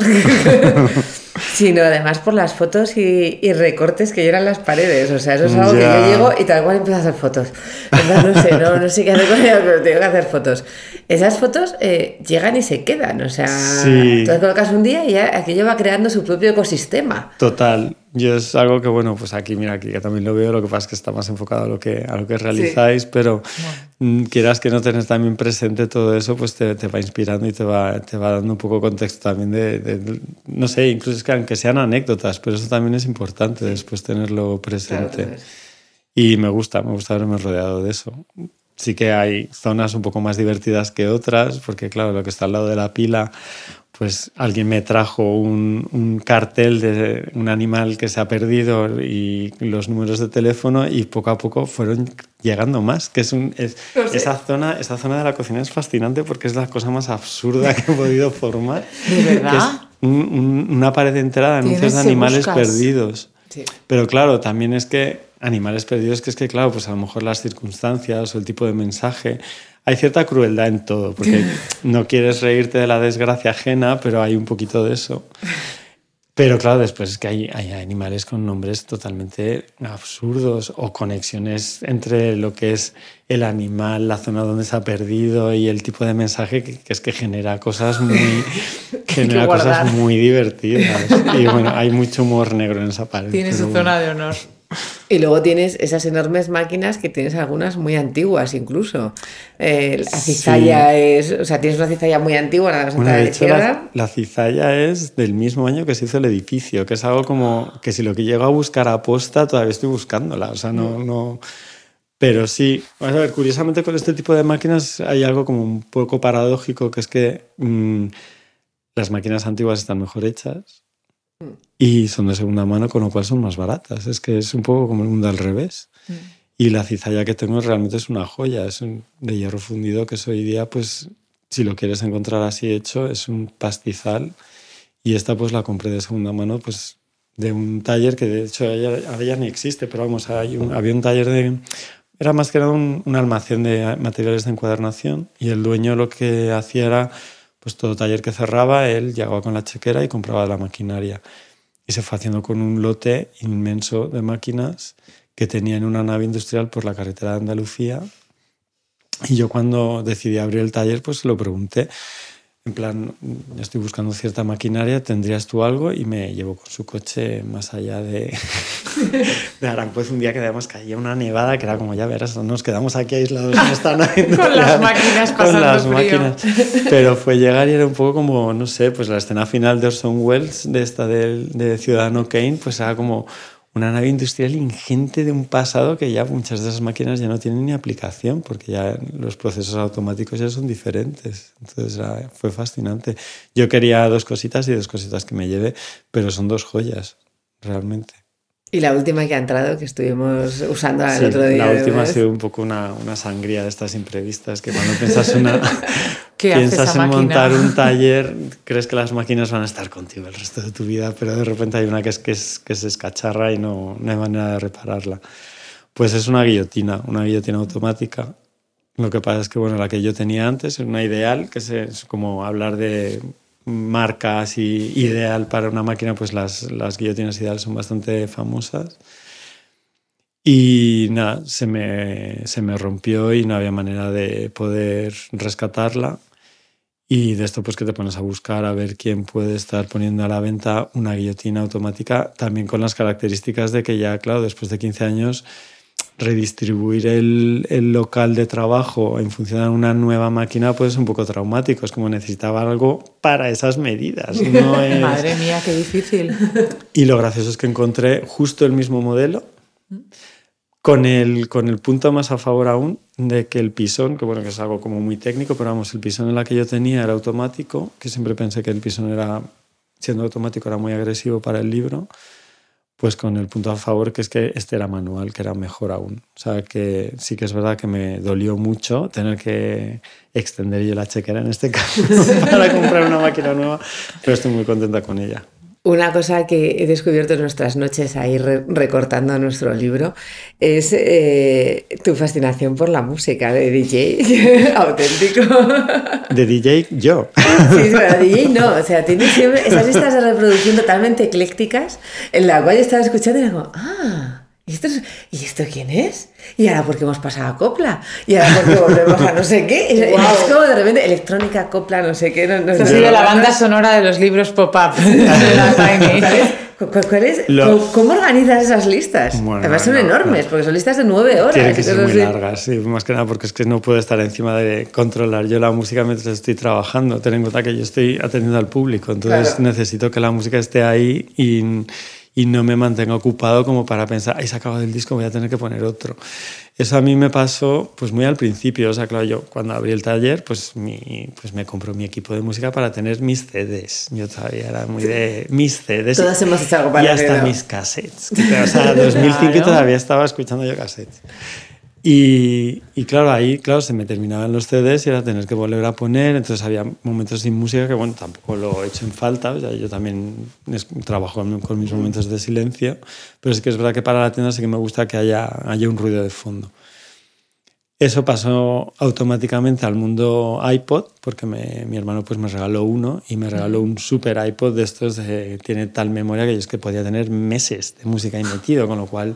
Sino además por las fotos y, y, recortes que llenan las paredes. O sea, eso es algo que yo llego y tal cual empiezo a hacer fotos. No, sé, no, no, sé qué hacer con ellas, pero tengo que hacer fotos. Esas fotos eh, llegan y se quedan. O sea, sí. tú colocas un día y ya aquello va creando su propio ecosistema. Total. Yo es algo que, bueno, pues aquí, mira, aquí que también lo veo, lo que pasa es que está más enfocado a lo que, a lo que realizáis, pero mm, quieras que no tenés también presente todo eso, pues te, te, va inspirando y te va, te va dando un poco contexto también de, no sé, incluso es que aunque sean anécdotas, pero eso también es importante después tenerlo presente. y me gusta, me gusta haberme rodeado de eso. sí que hay zonas un poco más divertidas que otras, porque claro, lo que está al lado de la pila, pues alguien me trajo un, un, cartel de un animal que se ha perdido y los números de teléfono y poco a poco fueron llegando más, que es, un, es esa, zona, esa zona de la cocina es fascinante porque es la cosa más absurda que he podido formar. ¿De verdad? una pared entera de anuncios de animales perdidos. Sí. Pero claro, también es que animales perdidos, que es que, claro, pues a lo mejor las circunstancias o el tipo de mensaje, hay cierta crueldad en todo, porque no quieres reírte de la desgracia ajena, pero hay un poquito de eso. Pero claro, después es que hay, hay, animales con nombres totalmente absurdos o conexiones entre lo que es el animal, la zona donde se ha perdido y el tipo de mensaje que, es que genera cosas muy, genera cosas muy divertidas. Y bueno, hay mucho humor negro en esa pared. Tiene su zona de honor. Y luego tienes esas enormes máquinas que tienes algunas muy antiguas incluso. Eh, la cizalla es, o sea, tienes una cizalla muy antigua, la bueno, de hecho, la, la, cizalla es del mismo año que se hizo el edificio, que es algo como que si lo que llego a buscar a posta todavía estoy buscándola, o sea, no, no... Pero sí, a ver, curiosamente con este tipo de máquinas hay algo como un poco paradójico, que es que mm, las máquinas antiguas están mejor hechas, y son de segunda mano, con lo cual son más baratas. Es que es un poco como el mundo al revés. Mm. Y la cizalla que tengo realmente es una joya, es un, de hierro fundido que hoy día, pues, si lo quieres encontrar así hecho, es un pastizal. Y esta pues la compré de segunda mano, pues de un taller que de hecho ahora ya ni existe, pero vamos, hay un, había un taller de... Era más que nada un, un almacén de materiales de encuadernación y el dueño lo que hacía era pues todo taller que cerraba, él llegaba con la chequera y compraba la maquinaria. Y se fue haciendo con un lote inmenso de máquinas que tenía en una nave industrial por la carretera de Andalucía. Y yo cuando decidí abrir el taller, pues lo pregunté en plan, estoy buscando cierta maquinaria, ¿tendrías tú algo? Y me llevó con su coche más allá de, de Aranjuez un día que además caía una nevada que era como, ya verás, nos quedamos aquí aislados en esta con las máquinas pasando con las máquinas. Pero fue llegar y era un poco como, no sé, pues la escena final de Orson Welles, de esta de, de Ciudadano Kane, pues era como una nave industrial ingente de un pasado que ya muchas de esas máquinas ya no tienen ni aplicación porque ya los procesos automáticos ya son diferentes. Entonces fue fascinante. Yo quería dos cositas y dos cositas que me lleve, pero son dos joyas, realmente. Y la última que ha entrado, que estuvimos usando el otro día. La última ha sido un poco una, una, sangría de estas imprevistas, que cuando piensas, una, piensas en montar un taller, crees que las máquinas van a estar contigo el resto de tu vida, pero de repente hay una que, es, que, es, que se escacharra y no, no hay manera de repararla. Pues es una guillotina, una guillotina automática. Lo que pasa es que bueno, la que yo tenía antes era una ideal, que es como hablar de marcas y ideal para una máquina, pues las, las guillotinas ideales son bastante famosas. Y nada, se me, se me rompió y no había manera de poder rescatarla. Y de esto pues que te pones a buscar a ver quién puede estar poniendo a la venta una guillotina automática, también con las características de que ya, claro, después de 15 años redistribuir el, el, local de trabajo en función de una nueva máquina pues es un poco traumático. Es como necesitaba algo para esas medidas. Madre mía, qué difícil. Y lo gracioso es que encontré justo el mismo modelo con el, con el punto más a favor aún de que el pisón, que bueno, que es algo como muy técnico, pero vamos, el pisón en la que yo tenía era automático, que siempre pensé que el pisón era, siendo automático, era muy agresivo para el libro pues con el punto a favor que es que este era manual, que era mejor aún. O sea, que sí que es verdad que me dolió mucho tener que extender yo la chequera en este caso para comprar una máquina nueva, pero estoy muy contenta con ella. Una cosa que he descubierto en nuestras noches ahí recortando nuestro libro es eh, tu fascinación por la música de DJ auténtico. De DJ yo. Sí, pero DJ no. O sea, tienes siempre esas listas de reproducción totalmente eclécticas en la cual yo estaba escuchando y como, ah. ¿Y esto, ¿Y esto quién es? ¿Y ahora por qué hemos pasado a copla? ¿Y ahora por qué volvemos a no sé qué? Es, como de repente electrónica, copla, no sé qué. No, no ha sido la banda sonora de los libros pop-up de la Tiny. ¿Cuál es? ¿Cómo, organizas esas listas? Además son enormes, porque son listas de nueve horas. Tienen que ser muy largas, sí, más que nada porque es que no puedo estar encima de controlar yo la música mientras estoy trabajando. Ten en cuenta que yo estoy atendiendo al público, entonces necesito que la música esté ahí y y no me mantenga ocupado como para pensar, ay, se ha acabado el disco, voy a tener que poner otro. Eso a mí me pasó pues muy al principio, o sea, claro, yo cuando abrí el taller, pues, mi, pues me compró mi equipo de música para tener mis CDs. Yo todavía era muy de mis CDs. Todas hemos hecho algo para Y hasta mis cassettes. Que, o sea, 2005 Claro. todavía estaba escuchando yo cassettes. Y, y claro, ahí claro, se me terminaban los CDs y era tener que volver a poner. Entonces había momentos sin música que, bueno, tampoco lo he hecho en falta. O sea, yo también es- trabajo con, mis momentos de silencio. Pero sí que es verdad que para la tienda sí que me gusta que haya, haya un ruido de fondo. Eso pasó automáticamente al mundo iPod, porque me- mi hermano pues me regaló uno y me regaló un super iPod de estos, de, tiene tal memoria que yo es que podía tener meses de música ahí metido, con lo cual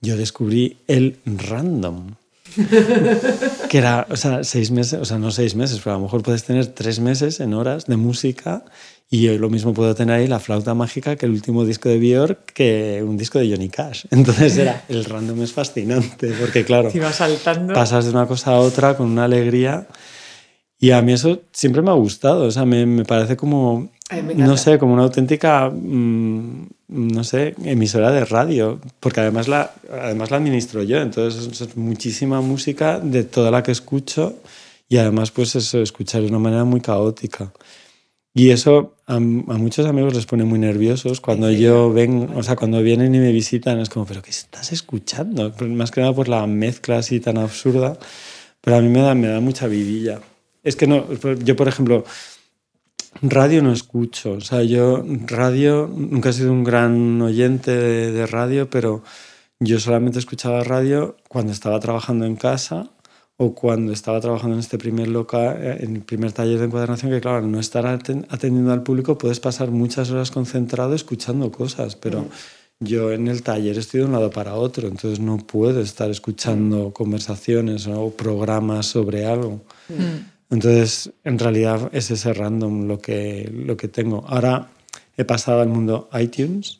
yo descubrí el random. que era, o sea, seis meses, o sea, no seis meses, pero a lo mejor puedes tener tres meses en horas de música y yo lo mismo puedo tener ahí la flauta mágica que el último disco de Björk que un disco de Johnny Cash. Entonces era, el random es fascinante, porque claro, Te saltando. pasas de una cosa a otra con una alegría y a mí eso siempre me ha gustado, o sea, me, me parece como, No sé, como una auténtica, mm, no sé, emisora de radio, porque además la, además la administro yo, entonces es- muchísima música de toda la que escucho y además pues eso, escuchar de una manera muy caótica. Y eso a, a muchos amigos les pone muy nerviosos cuando yo ven, o sea, cuando vienen y me visitan es como, pero ¿qué estás escuchando? Más que nada por la mezcla así tan absurda, pero a mí me da, me da mucha vidilla. Es que no, yo por ejemplo, radio no escucho, o sea, yo radio, nunca he sido un gran oyente de, de radio, pero yo solamente escuchaba radio cuando estaba trabajando en casa o cuando estaba trabajando en este primer local, en el primer taller de encuadernación, que claro, al no estar aten- atendiendo al público puedes pasar muchas horas concentrado escuchando cosas, pero yo en el taller estoy de un lado para otro, entonces no puedo estar escuchando conversaciones o programas sobre algo. Entonces, en realidad es ese random lo que, lo que tengo. Ahora he pasado al mundo iTunes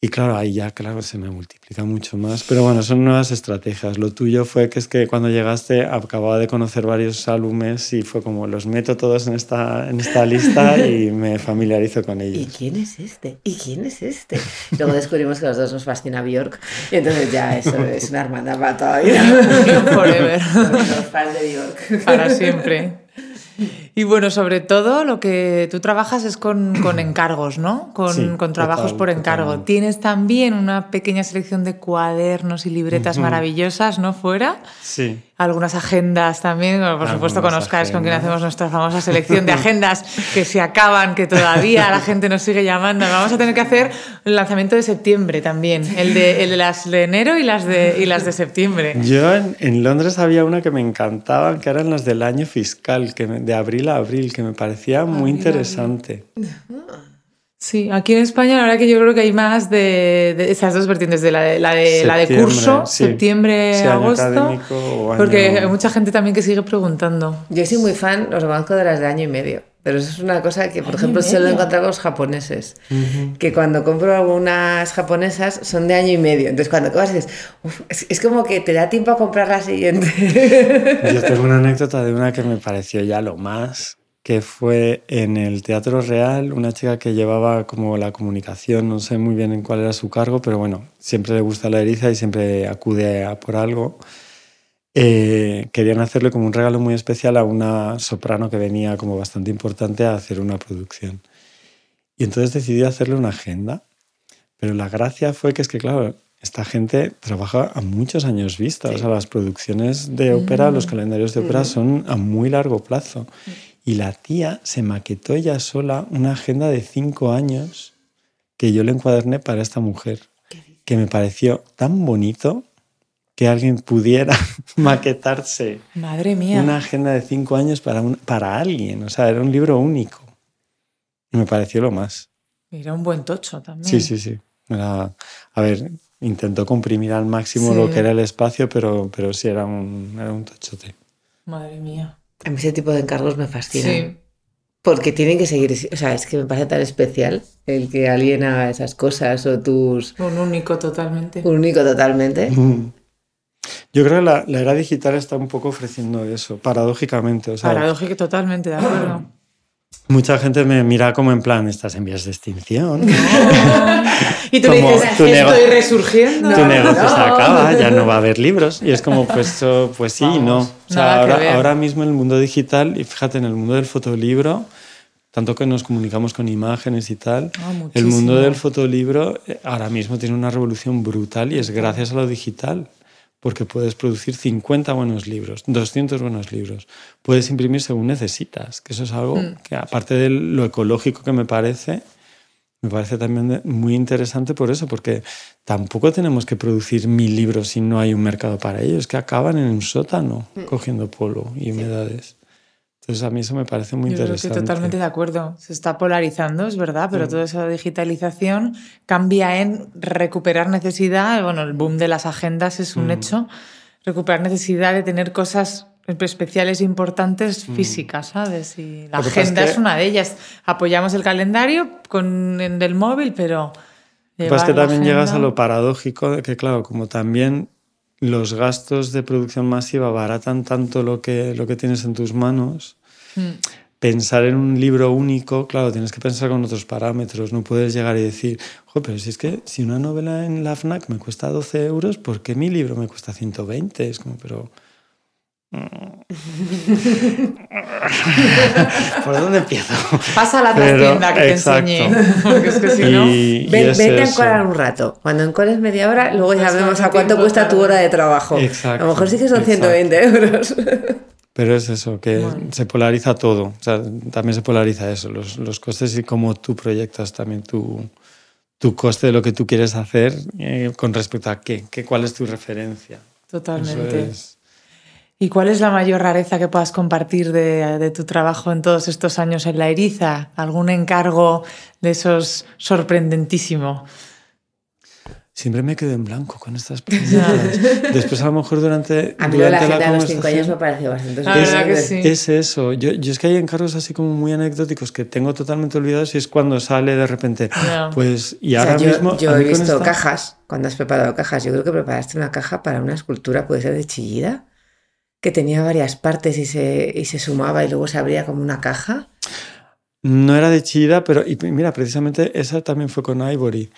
y claro, ahí ya, claro, se me multiplica mucho más. Pero bueno, son nuevas estrategias. Lo tuyo fue que es que cuando llegaste acababa de conocer varios álbumes y fue como los meto todos en esta, en esta lista y me familiarizo con ¿Y ellos. quién es este? ¿Y quién es este? Luego descubrimos que a los dos nos fascina Bjork y entonces ya eso es una hermandad para toda la vida. Forever. Somos fans de Bjork. Para siempre. Y bueno, sobre todo lo que tú trabajas es con, con encargos, ¿no? Con, Sí, con trabajos total, por encargo. totalmente. Tienes también una pequeña selección de cuadernos y libretas maravillosas, ¿no? Fuera. Sí. Algunas agendas también, bueno, por supuesto con Algunas Oscar, es con quien hacemos nuestra famosa selección de agendas que se acaban, que todavía la gente nos sigue llamando. Vamos a tener que hacer el lanzamiento de septiembre también, el de, el de las de enero y las de, y las de septiembre. Yo en, en Londres había una que me encantaban, que eran las del año fiscal, que de abril abril, que me parecía muy interesante. Sí, aquí en España la verdad que yo creo que hay más de, de esas dos vertientes, de la de, la de, la de curso, sí. septiembre, Sí, año agosto, año- porque hay mucha gente también que sigue preguntando. Yo soy muy fan, os reconozco, de las de año y medio. Pero eso es una cosa que, por ¿Año ejemplo, solo medio? encontrado con los japoneses. Que cuando compro algunas japonesas son de año y medio. Entonces, cuando acabas dices, "Uf, es, es como que te da tiempo a comprar la siguiente. Yo tengo una anécdota de una que me pareció ya lo más, que fue en el Teatro Real, una chica que llevaba como la comunicación, no sé muy bien en cuál era su cargo, pero bueno, siempre le gusta la eriza y siempre acude a por algo. Eh, querían hacerle como un regalo muy especial a una soprano que venía como bastante importante a hacer una producción. Y entonces decidió hacerle una agenda, pero la gracia fue que es que, claro, esta gente trabaja a muchos años vista. O sea, las producciones de ópera, los calendarios de ópera son a muy largo plazo. Y la tía se maquetó ella sola una agenda de cinco años que yo le encuaderné para esta mujer, que me pareció tan bonito que alguien pudiera maquetarse Madre mía. una agenda de cinco años para, un- para alguien. O sea, era un libro único. Y me pareció lo más. Era un buen tocho también. Sí, sí, sí. Era- a ver, intentó comprimir al máximo Sí. lo que era el espacio, pero, pero sí era un, era un tochote. Madre mía. A mí ese tipo de encargos me fascinan. Sí. Porque tienen que seguir. O sea, es que me parece tan especial el que alguien haga esas cosas o tus. Un único totalmente. Único totalmente. Yo creo que la, la era digital está un poco ofreciendo eso, paradójicamente. O sea, Paradójico totalmente, de acuerdo. mucha gente me mira como en plan, estás en vías de extinción. y tú le Como dices, estoy resurgiendo. tu negocio se no. acaba, ya no va a haber libros. Y es como, pues, oh, pues sí, y no. Vamos, O sea, ahora, ahora mismo en el mundo digital, y fíjate, en el mundo del fotolibro, tanto que nos comunicamos con imágenes y tal, Ah, el mundo del fotolibro eh, ahora mismo tiene una revolución brutal y es gracias a lo digital. Porque puedes producir 50 buenos libros, 200 buenos libros. Puedes imprimir según necesitas, que eso es algo Mm. que aparte de lo ecológico que me parece, me parece también muy interesante por eso, porque tampoco tenemos que producir mil libros si no hay un mercado para ellos, que acaban en un sótano Mm. cogiendo polvo y humedades. Entonces a mí eso me parece muy Yo creo que interesante. totalmente de acuerdo. Se está polarizando, es verdad, pero Mm. toda esa digitalización cambia en recuperar necesidad. Bueno, el boom de las agendas es un Mm. hecho. Recuperar necesidad de tener cosas especiales e importantes Mm. físicas, ¿sabes? Y la es agenda es, que- una de ellas. Apoyamos el calendario con el del móvil, pero... Lo que es también llegas a agenda- lo paradójico de que, claro, como también los gastos de producción masiva baratan tanto lo que, lo que tienes en tus manos, Mm. pensar en un libro único, claro, tienes que pensar con otros parámetros. No puedes llegar y decir, "Jo, pero si es que si una novela en la FNAC me cuesta 12 euros, ¿por qué mi libro me cuesta 120? Es como, pero... ¿Por dónde empiezo? Pasa a la Pero, trastienda que exacto. te enseñé. Porque es que si no... Y- y Ven- es vete a encolar un rato. Cuando encoles media hora, luego ya vemos a cuánto tiempo cuesta tu hora de trabajo. Exacto, a lo mejor sí que son exacto. 120 euros. Pero es eso, que Bueno. se polariza todo. O sea, también se polariza eso, los, los costes y cómo tú proyectas también tu, tu coste de lo que tú quieres hacer eh, con respecto a qué, qué, cuál es tu referencia. Totalmente. Eso es. ¿Y cuál es la mayor rareza que puedas compartir de, de tu trabajo en todos estos años en la Eriza? ¿Algún encargo de esos sorprendentísimo? Siempre me quedo en blanco con estas preguntas. Después, a lo mejor, durante, A mí de la durante agenda de los 5 años me pareció bastante La verdad que sí. Es eso. Yo, yo es que hay encargos así como muy anecdóticos que tengo totalmente olvidados y es cuando sale de repente. Ya. Pues, y O sea, ahora yo, mismo. yo he visto esta- cajas, cuando has preparado cajas, yo creo que preparaste una caja para una escultura, puede ser de chillida, que tenía varias partes y se, y se sumaba y luego se abría como una caja. No era de Chida, pero y mira, precisamente esa también fue con Ivory.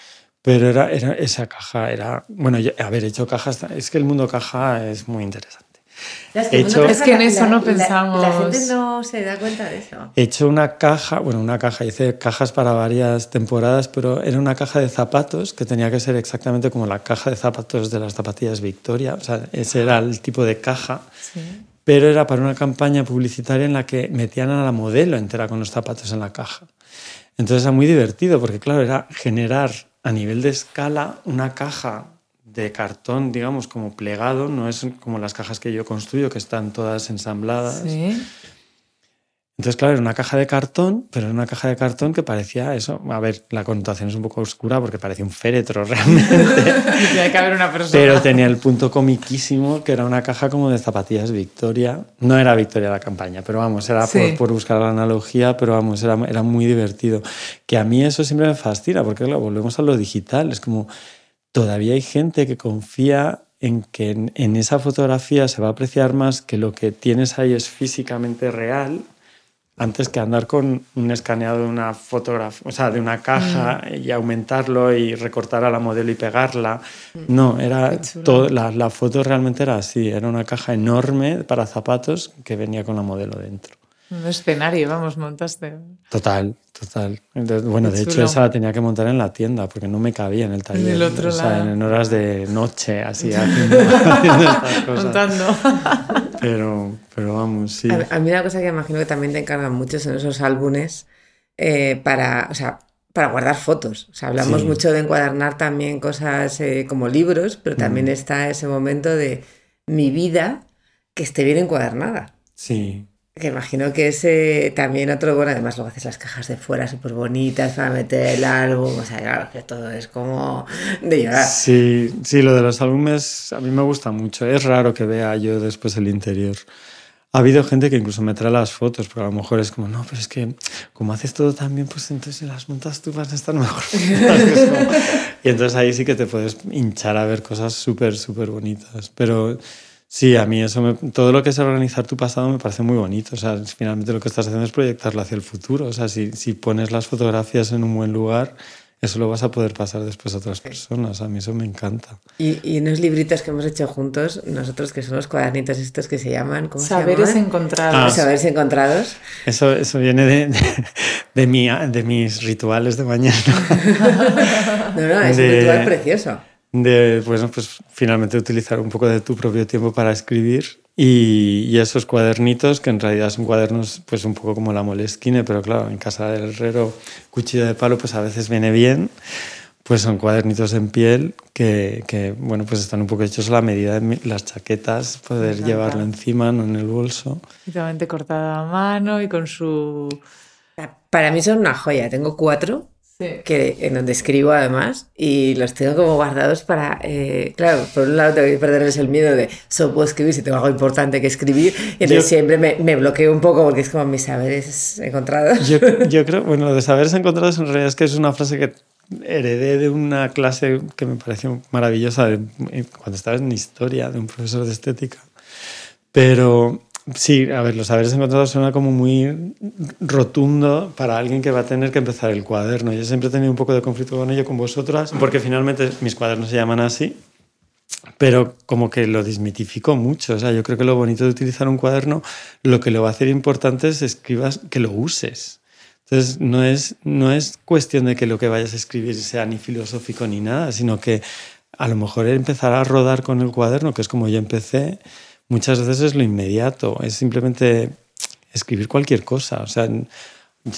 Pero era, era esa caja, era. Bueno, haber hecho cajas. Es que el mundo caja es muy interesante. Ya, que Hecho- Es que en eso no La, pensamos. gente no se da cuenta de eso. He hecho una caja, bueno, una caja, hice cajas para varias temporadas, pero era una caja de zapatos que tenía que ser exactamente como la caja de zapatos de las zapatillas Victoria. O sea, ese era el tipo de caja. Sí. pero era para una campaña publicitaria en la que metían a la modelo entera con los zapatos en la caja. Entonces era muy divertido porque, claro, era generar a nivel de escala una caja de cartón, digamos, como plegado, no es como las cajas que yo construyo, que están todas ensambladas. Sí. Entonces, claro, era una caja de cartón, pero era una caja de cartón que parecía eso. A ver, la connotación es un poco oscura porque parecía un féretro realmente. Tiene que haber una persona. Pero tenía el punto comiquísimo que era una caja como de zapatillas Victoria. No era Victoria la campaña, pero vamos, era Sí. por, por buscar la analogía, pero vamos, era, era muy divertido. Que a mí eso siempre me fascina, porque claro, volvemos a lo digital. Es como, todavía hay gente que confía en que en, en esa fotografía se va a apreciar más que lo que tienes ahí es físicamente real antes que andar con un escaneado de una fotografía, o sea, de una caja y aumentarlo y recortar a la modelo y pegarla. No, era todo, la, la foto realmente era así, era una caja enorme para zapatos que venía con la modelo dentro. Un escenario, vamos, montaste. Total, total. Entonces, bueno, Qué de hecho esa la tenía que montar en la tienda porque no me cabía en el taller. el otro o sea, lado. en horas de noche, así haciendo, haciendo estas cosas. Montando. Pero, pero vamos, sí. A, a mí una cosa que imagino que también te encargan mucho son esos álbumes eh, para, o sea, para guardar fotos. O sea, hablamos Sí. mucho de encuadernar también cosas eh, como libros, pero también Mm. está ese momento de mi vida que esté bien encuadernada. Sí, Que imagino que ese también otro, bueno, además luego haces las cajas de fuera súper bonitas para meter el álbum, o sea, claro, que todo es como de llorar. Sí, sí, lo de los álbumes a mí me gusta mucho. Es raro que vea yo después el interior. Ha habido gente que incluso me trae las fotos, porque a lo mejor es como, no, pero es que como haces todo tan bien, pues entonces las montas tú vas a estar mejor. Y entonces ahí sí que te puedes hinchar a ver cosas súper, súper bonitas. Pero Sí, a mí eso, me- todo lo que es organizar tu pasado me parece muy bonito. O sea, finalmente lo que estás haciendo es proyectarlo hacia el futuro. O sea, si, si pones las fotografías en un buen lugar, eso lo vas a poder pasar después a otras personas. A mí eso me encanta. Y, y unos libritos que hemos hecho juntos, nosotros que son los cuadernitos estos que se llaman, ¿cómo Saberes se llaman? encontrados. Ah, saberes encontrados. Eso, eso viene de, de, de mi- de mis rituales de mañana. No, no, es un De- ritual precioso. De pues, pues finalmente utilizar un poco de tu propio tiempo para escribir y, y esos cuadernitos que en realidad son cuadernos pues un poco como la molesquine pero claro en casa del herrero cuchillo de palo pues a veces viene bien pues son cuadernitos en piel que, que, bueno pues están un poco hechos a la medida de las chaquetas poder encanta. llevarlo encima no en el bolso Totalmente cortada a mano y con su... Para mí son una joya. Tengo cuatro Sí. que, en donde escribo además y los tengo como guardados para, eh, claro, por un lado tengo que perderles el miedo de solo puedo escribir si tengo algo importante que escribir y entonces Yo- siempre me, me bloqueo un poco porque es como mis saberes encontrados. Yo, yo creo, bueno, lo de saberes encontrados en realidad es que es una frase que heredé de una clase que me pareció maravillosa de- cuando estaba en historia, de un profesor de estética. Pero sí, a ver, los saberes encontrados suena como muy rotundo para alguien que va a tener que empezar el cuaderno. Yo siempre he tenido un poco de conflicto con ello, con vosotras, porque finalmente mis cuadernos se llaman así pero como que lo desmitificó mucho. O sea, yo creo que lo bonito de utilizar un cuaderno, lo que lo va a hacer importante es escribas, que lo uses. Entonces, no es, no es cuestión de que lo que vayas a escribir sea ni filosófico ni nada, sino que a lo mejor empezar a rodar con el cuaderno, que es como yo empecé, muchas veces es lo inmediato, es simplemente escribir cualquier cosa. O sea,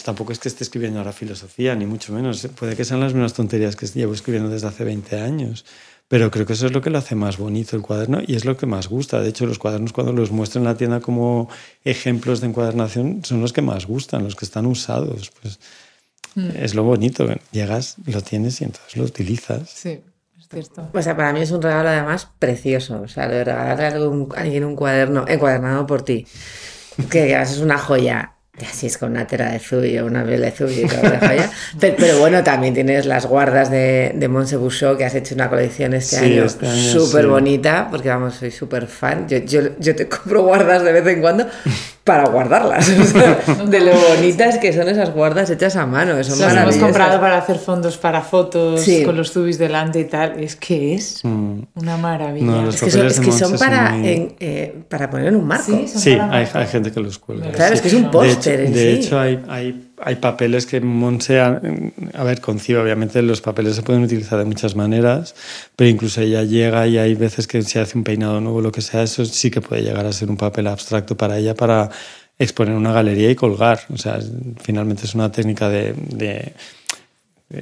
tampoco es que esté escribiendo ahora filosofía, ni mucho menos. Puede que sean las mismas tonterías que llevo escribiendo desde hace 20 años. Pero creo que eso es lo que lo hace más bonito el cuaderno y es lo que más gusta. De hecho, los cuadernos cuando los muestro en la tienda como ejemplos de encuadernación son los que más gustan, los que están usados. Pues es lo bonito. Llegas, lo tienes y entonces lo utilizas. Sí, cierto. O sea, para mí es un regalo además precioso. O sea, lo de regalarle a alguien un cuaderno encuadernado por ti, que además es una joya. Así es con una tela de Zubi o una vela de Zubi. Pero, pero bueno, también tienes las guardas de, de Monse Bouchot, que has hecho una colección este Sí, año este súper sí. bonita, porque vamos, soy súper fan. Yo, yo, yo te compro guardas de vez en cuando para guardarlas. O sea, de lo bonitas que son esas guardas hechas a mano. Son Las hemos comprado para hacer fondos para fotos Sí. con los tubis delante y tal. Es que es Mm. una maravilla. No, Es que son, es que son para, muy- en, eh, para poner en un marco. Sí, hay, hay gente que los cuelga. Claro, es que es un De en de sí. hecho hay, hay, hay papeles que Monse, ha- a ver, concibe, obviamente los papeles se pueden utilizar de muchas maneras, pero incluso ella llega y hay veces que se hace un peinado nuevo, lo que sea, eso sí que puede llegar a ser un papel abstracto para ella para exponer una galería y colgar. O sea, finalmente es una técnica de... de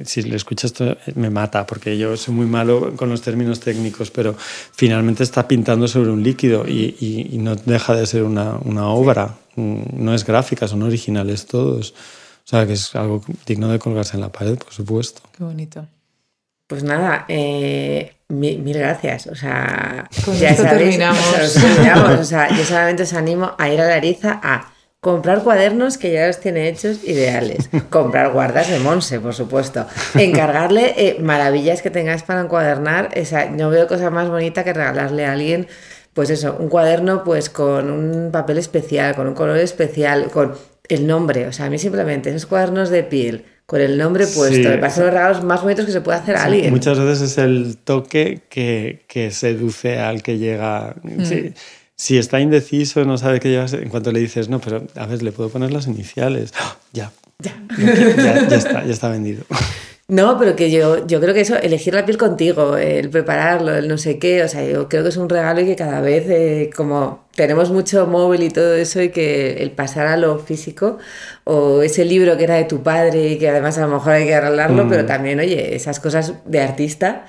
si le escuchas esto me mata porque yo soy muy malo con los términos técnicos, pero finalmente está pintando sobre un líquido y, y- y no deja de ser una, una obra. Mm, No es gráfica, son originales todos. O sea, que es algo digno de colgarse en la pared, por supuesto. Qué bonito. Pues nada, eh, mi- mil gracias. O sea, Con esto terminamos. O sea, os terminamos. O sea, yo solamente os animo a ir a la Ariza a comprar cuadernos que ya los tiene hechos ideales. Comprar guardas de Monse, por supuesto. Encargarle eh, maravillas que tengáis para encuadernar. O sea, no veo cosa más bonita que regalarle a alguien. Pues eso, un cuaderno pues con un papel especial, con un color especial, con el nombre. O sea, a mí simplemente esos cuadernos de piel con el nombre puesto, Sí. me parecen los regalos más bonitos que se puede hacer a alguien. Muchas veces es el toque que, que seduce al que llega. Sí, si está indeciso, no sabe qué llevas, en cuanto le dices, no, pero a ver, le puedo poner las iniciales. ¡Ah! Ya. Ya. ya, ya está, ya está vendido. No, pero que yo, yo creo que eso, elegir la piel contigo, el prepararlo, el no sé qué, o sea, yo creo que es un regalo y que cada vez, eh, como tenemos mucho móvil y todo eso, y que el pasar a lo físico, o ese libro que era de tu padre y que además a lo mejor hay que arreglarlo, Mm. pero también, oye, esas cosas de artista.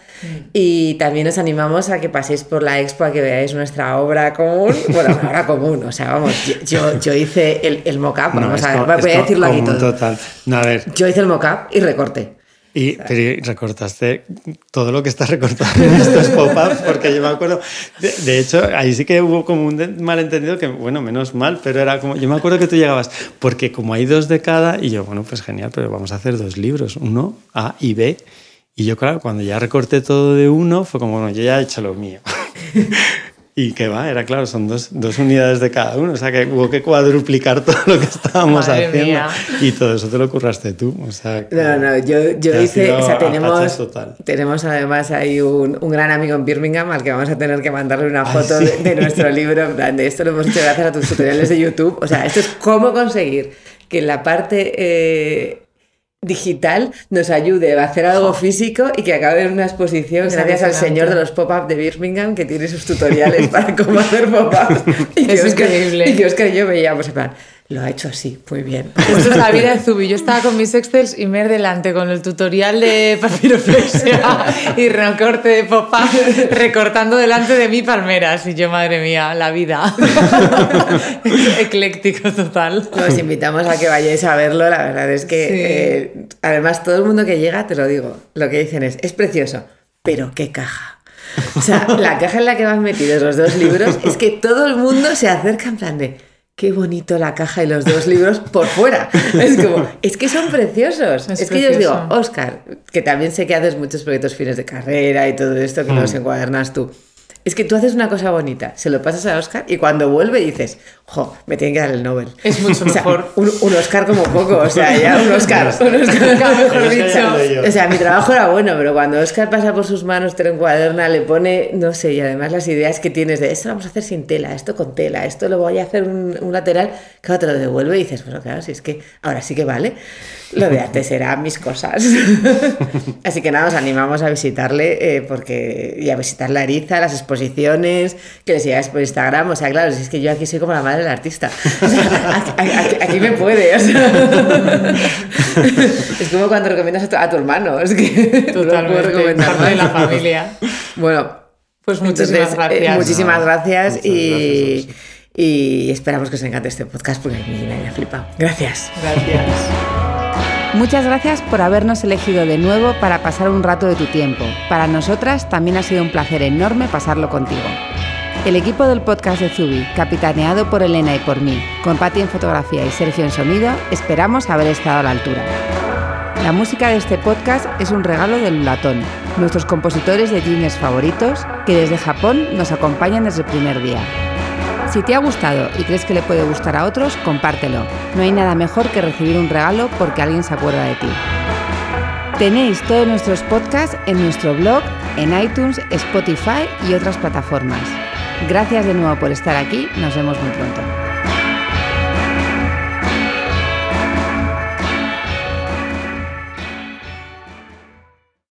Y también os animamos a que paséis por la expo, a que veáis nuestra obra común, bueno, obra común, o sea, vamos, yo, yo, hice el, el mock-up, No, vamos a ver, voy a decirlo aquí todo. Total. No, a ver, Yo hice el mock-up y recorté. Y, pero recortaste todo lo que está recortado en estos pop-ups, porque yo me acuerdo, de, de hecho, ahí sí que hubo como un malentendido que, bueno, menos mal, pero era como, yo me acuerdo que tú llegabas, porque como hay dos de cada, y yo, bueno, pues genial, pero vamos a hacer dos libros, uno A y B. Y yo, claro, cuando ya recorté todo de uno, fue como, bueno, yo ya he hecho lo mío. Y que va, era claro, son dos, dos, unidades de cada uno. O sea, que hubo que cuadruplicar todo lo que estábamos Madre haciendo. mía. Y todo eso te lo curraste tú. O sea, que- No, no, yo, yo hice, o sea, a tenemos, tenemos además ahí un, un gran amigo en Birmingham al que vamos a tener que mandarle una foto sí. de, de nuestro libro, en plan de esto lo hemos hecho gracias a tus tutoriales de YouTube. O sea, esto es cómo conseguir que en la parte eh, digital nos ayude a hacer algo físico y que acabe en una exposición gracias al señor de los pop-up de Birmingham que tiene sus tutoriales para cómo hacer pop-up. Es increíble. Y que Oscar y yo veíamos en plan, lo ha hecho así, muy bien. Esto es la vida de Zubi. Yo estaba con mis Excels y Mer delante con el tutorial de papiroflexia y recorte de popa recortando delante de mí palmeras. Y yo, madre mía, la vida. Ecléctico total. Os invitamos a que vayáis a verlo, la verdad es que Sí. eh, además todo el mundo que llega, te lo digo, lo que dicen es, es precioso, pero qué caja. O sea, la caja en la que van metidos los dos libros es que todo el mundo se acerca en plan de, qué bonito la caja y los dos libros por fuera. Es como, es que son preciosos. Es, Es que yo os digo. Oscar, que también sé que haces muchos proyectos fines de carrera y todo esto, que los encuadernas tú. Es que tú haces una cosa bonita, se lo pasas a Oscar y cuando vuelve dices, jo, me tienen que dar el Nobel. Es mucho O sea, mejor. un, un Oscar como poco, o sea, ya un Oscar. Un Oscar Mejor dicho. o sea, mi trabajo era bueno, pero cuando Oscar pasa por sus manos, te lo encuaderna, le pone, no sé, y además las ideas que tienes de esto lo vamos a hacer sin tela, esto con tela, esto lo voy a hacer un, un lateral, claro, te lo devuelve y dices, bueno, claro, si es que ahora sí que vale. Lo de antes eran mis cosas. Así que nada, os animamos a visitarle eh, porque, y a visitar la Eriza, las exposiciones, que le sigáis por Instagram. O sea, claro, si es que yo aquí soy como la madre del artista. O sea, aquí, me puede. o sea. Es como cuando recomiendas a tu, a tu hermano. Es que no puedo Totalmente. recomendar Parte de la familia. Bueno, Pues muchísimas entonces, eh, gracias. muchísimas No, gracias y esperamos que os encante este podcast porque a mí me ha flipado. Gracias. Gracias. Muchas gracias por habernos elegido de nuevo para pasar un rato de tu tiempo. Para nosotras también ha sido un placer enorme pasarlo contigo. El equipo del podcast de Zubi, capitaneado por Elena y por mí, con Pati en fotografía y Sergio en sonido, esperamos haber estado a la altura. La música de este podcast es un regalo del Lulatón, nuestros compositores de jingles favoritos, que desde Japón nos acompañan desde el primer día. Si te ha gustado y crees que le puede gustar a otros, compártelo. No hay nada mejor que recibir un regalo porque alguien se acuerda de ti. Tenéis todos nuestros podcasts en nuestro blog, en iTunes, Spotify y otras plataformas. Gracias de nuevo por estar aquí, nos vemos muy pronto.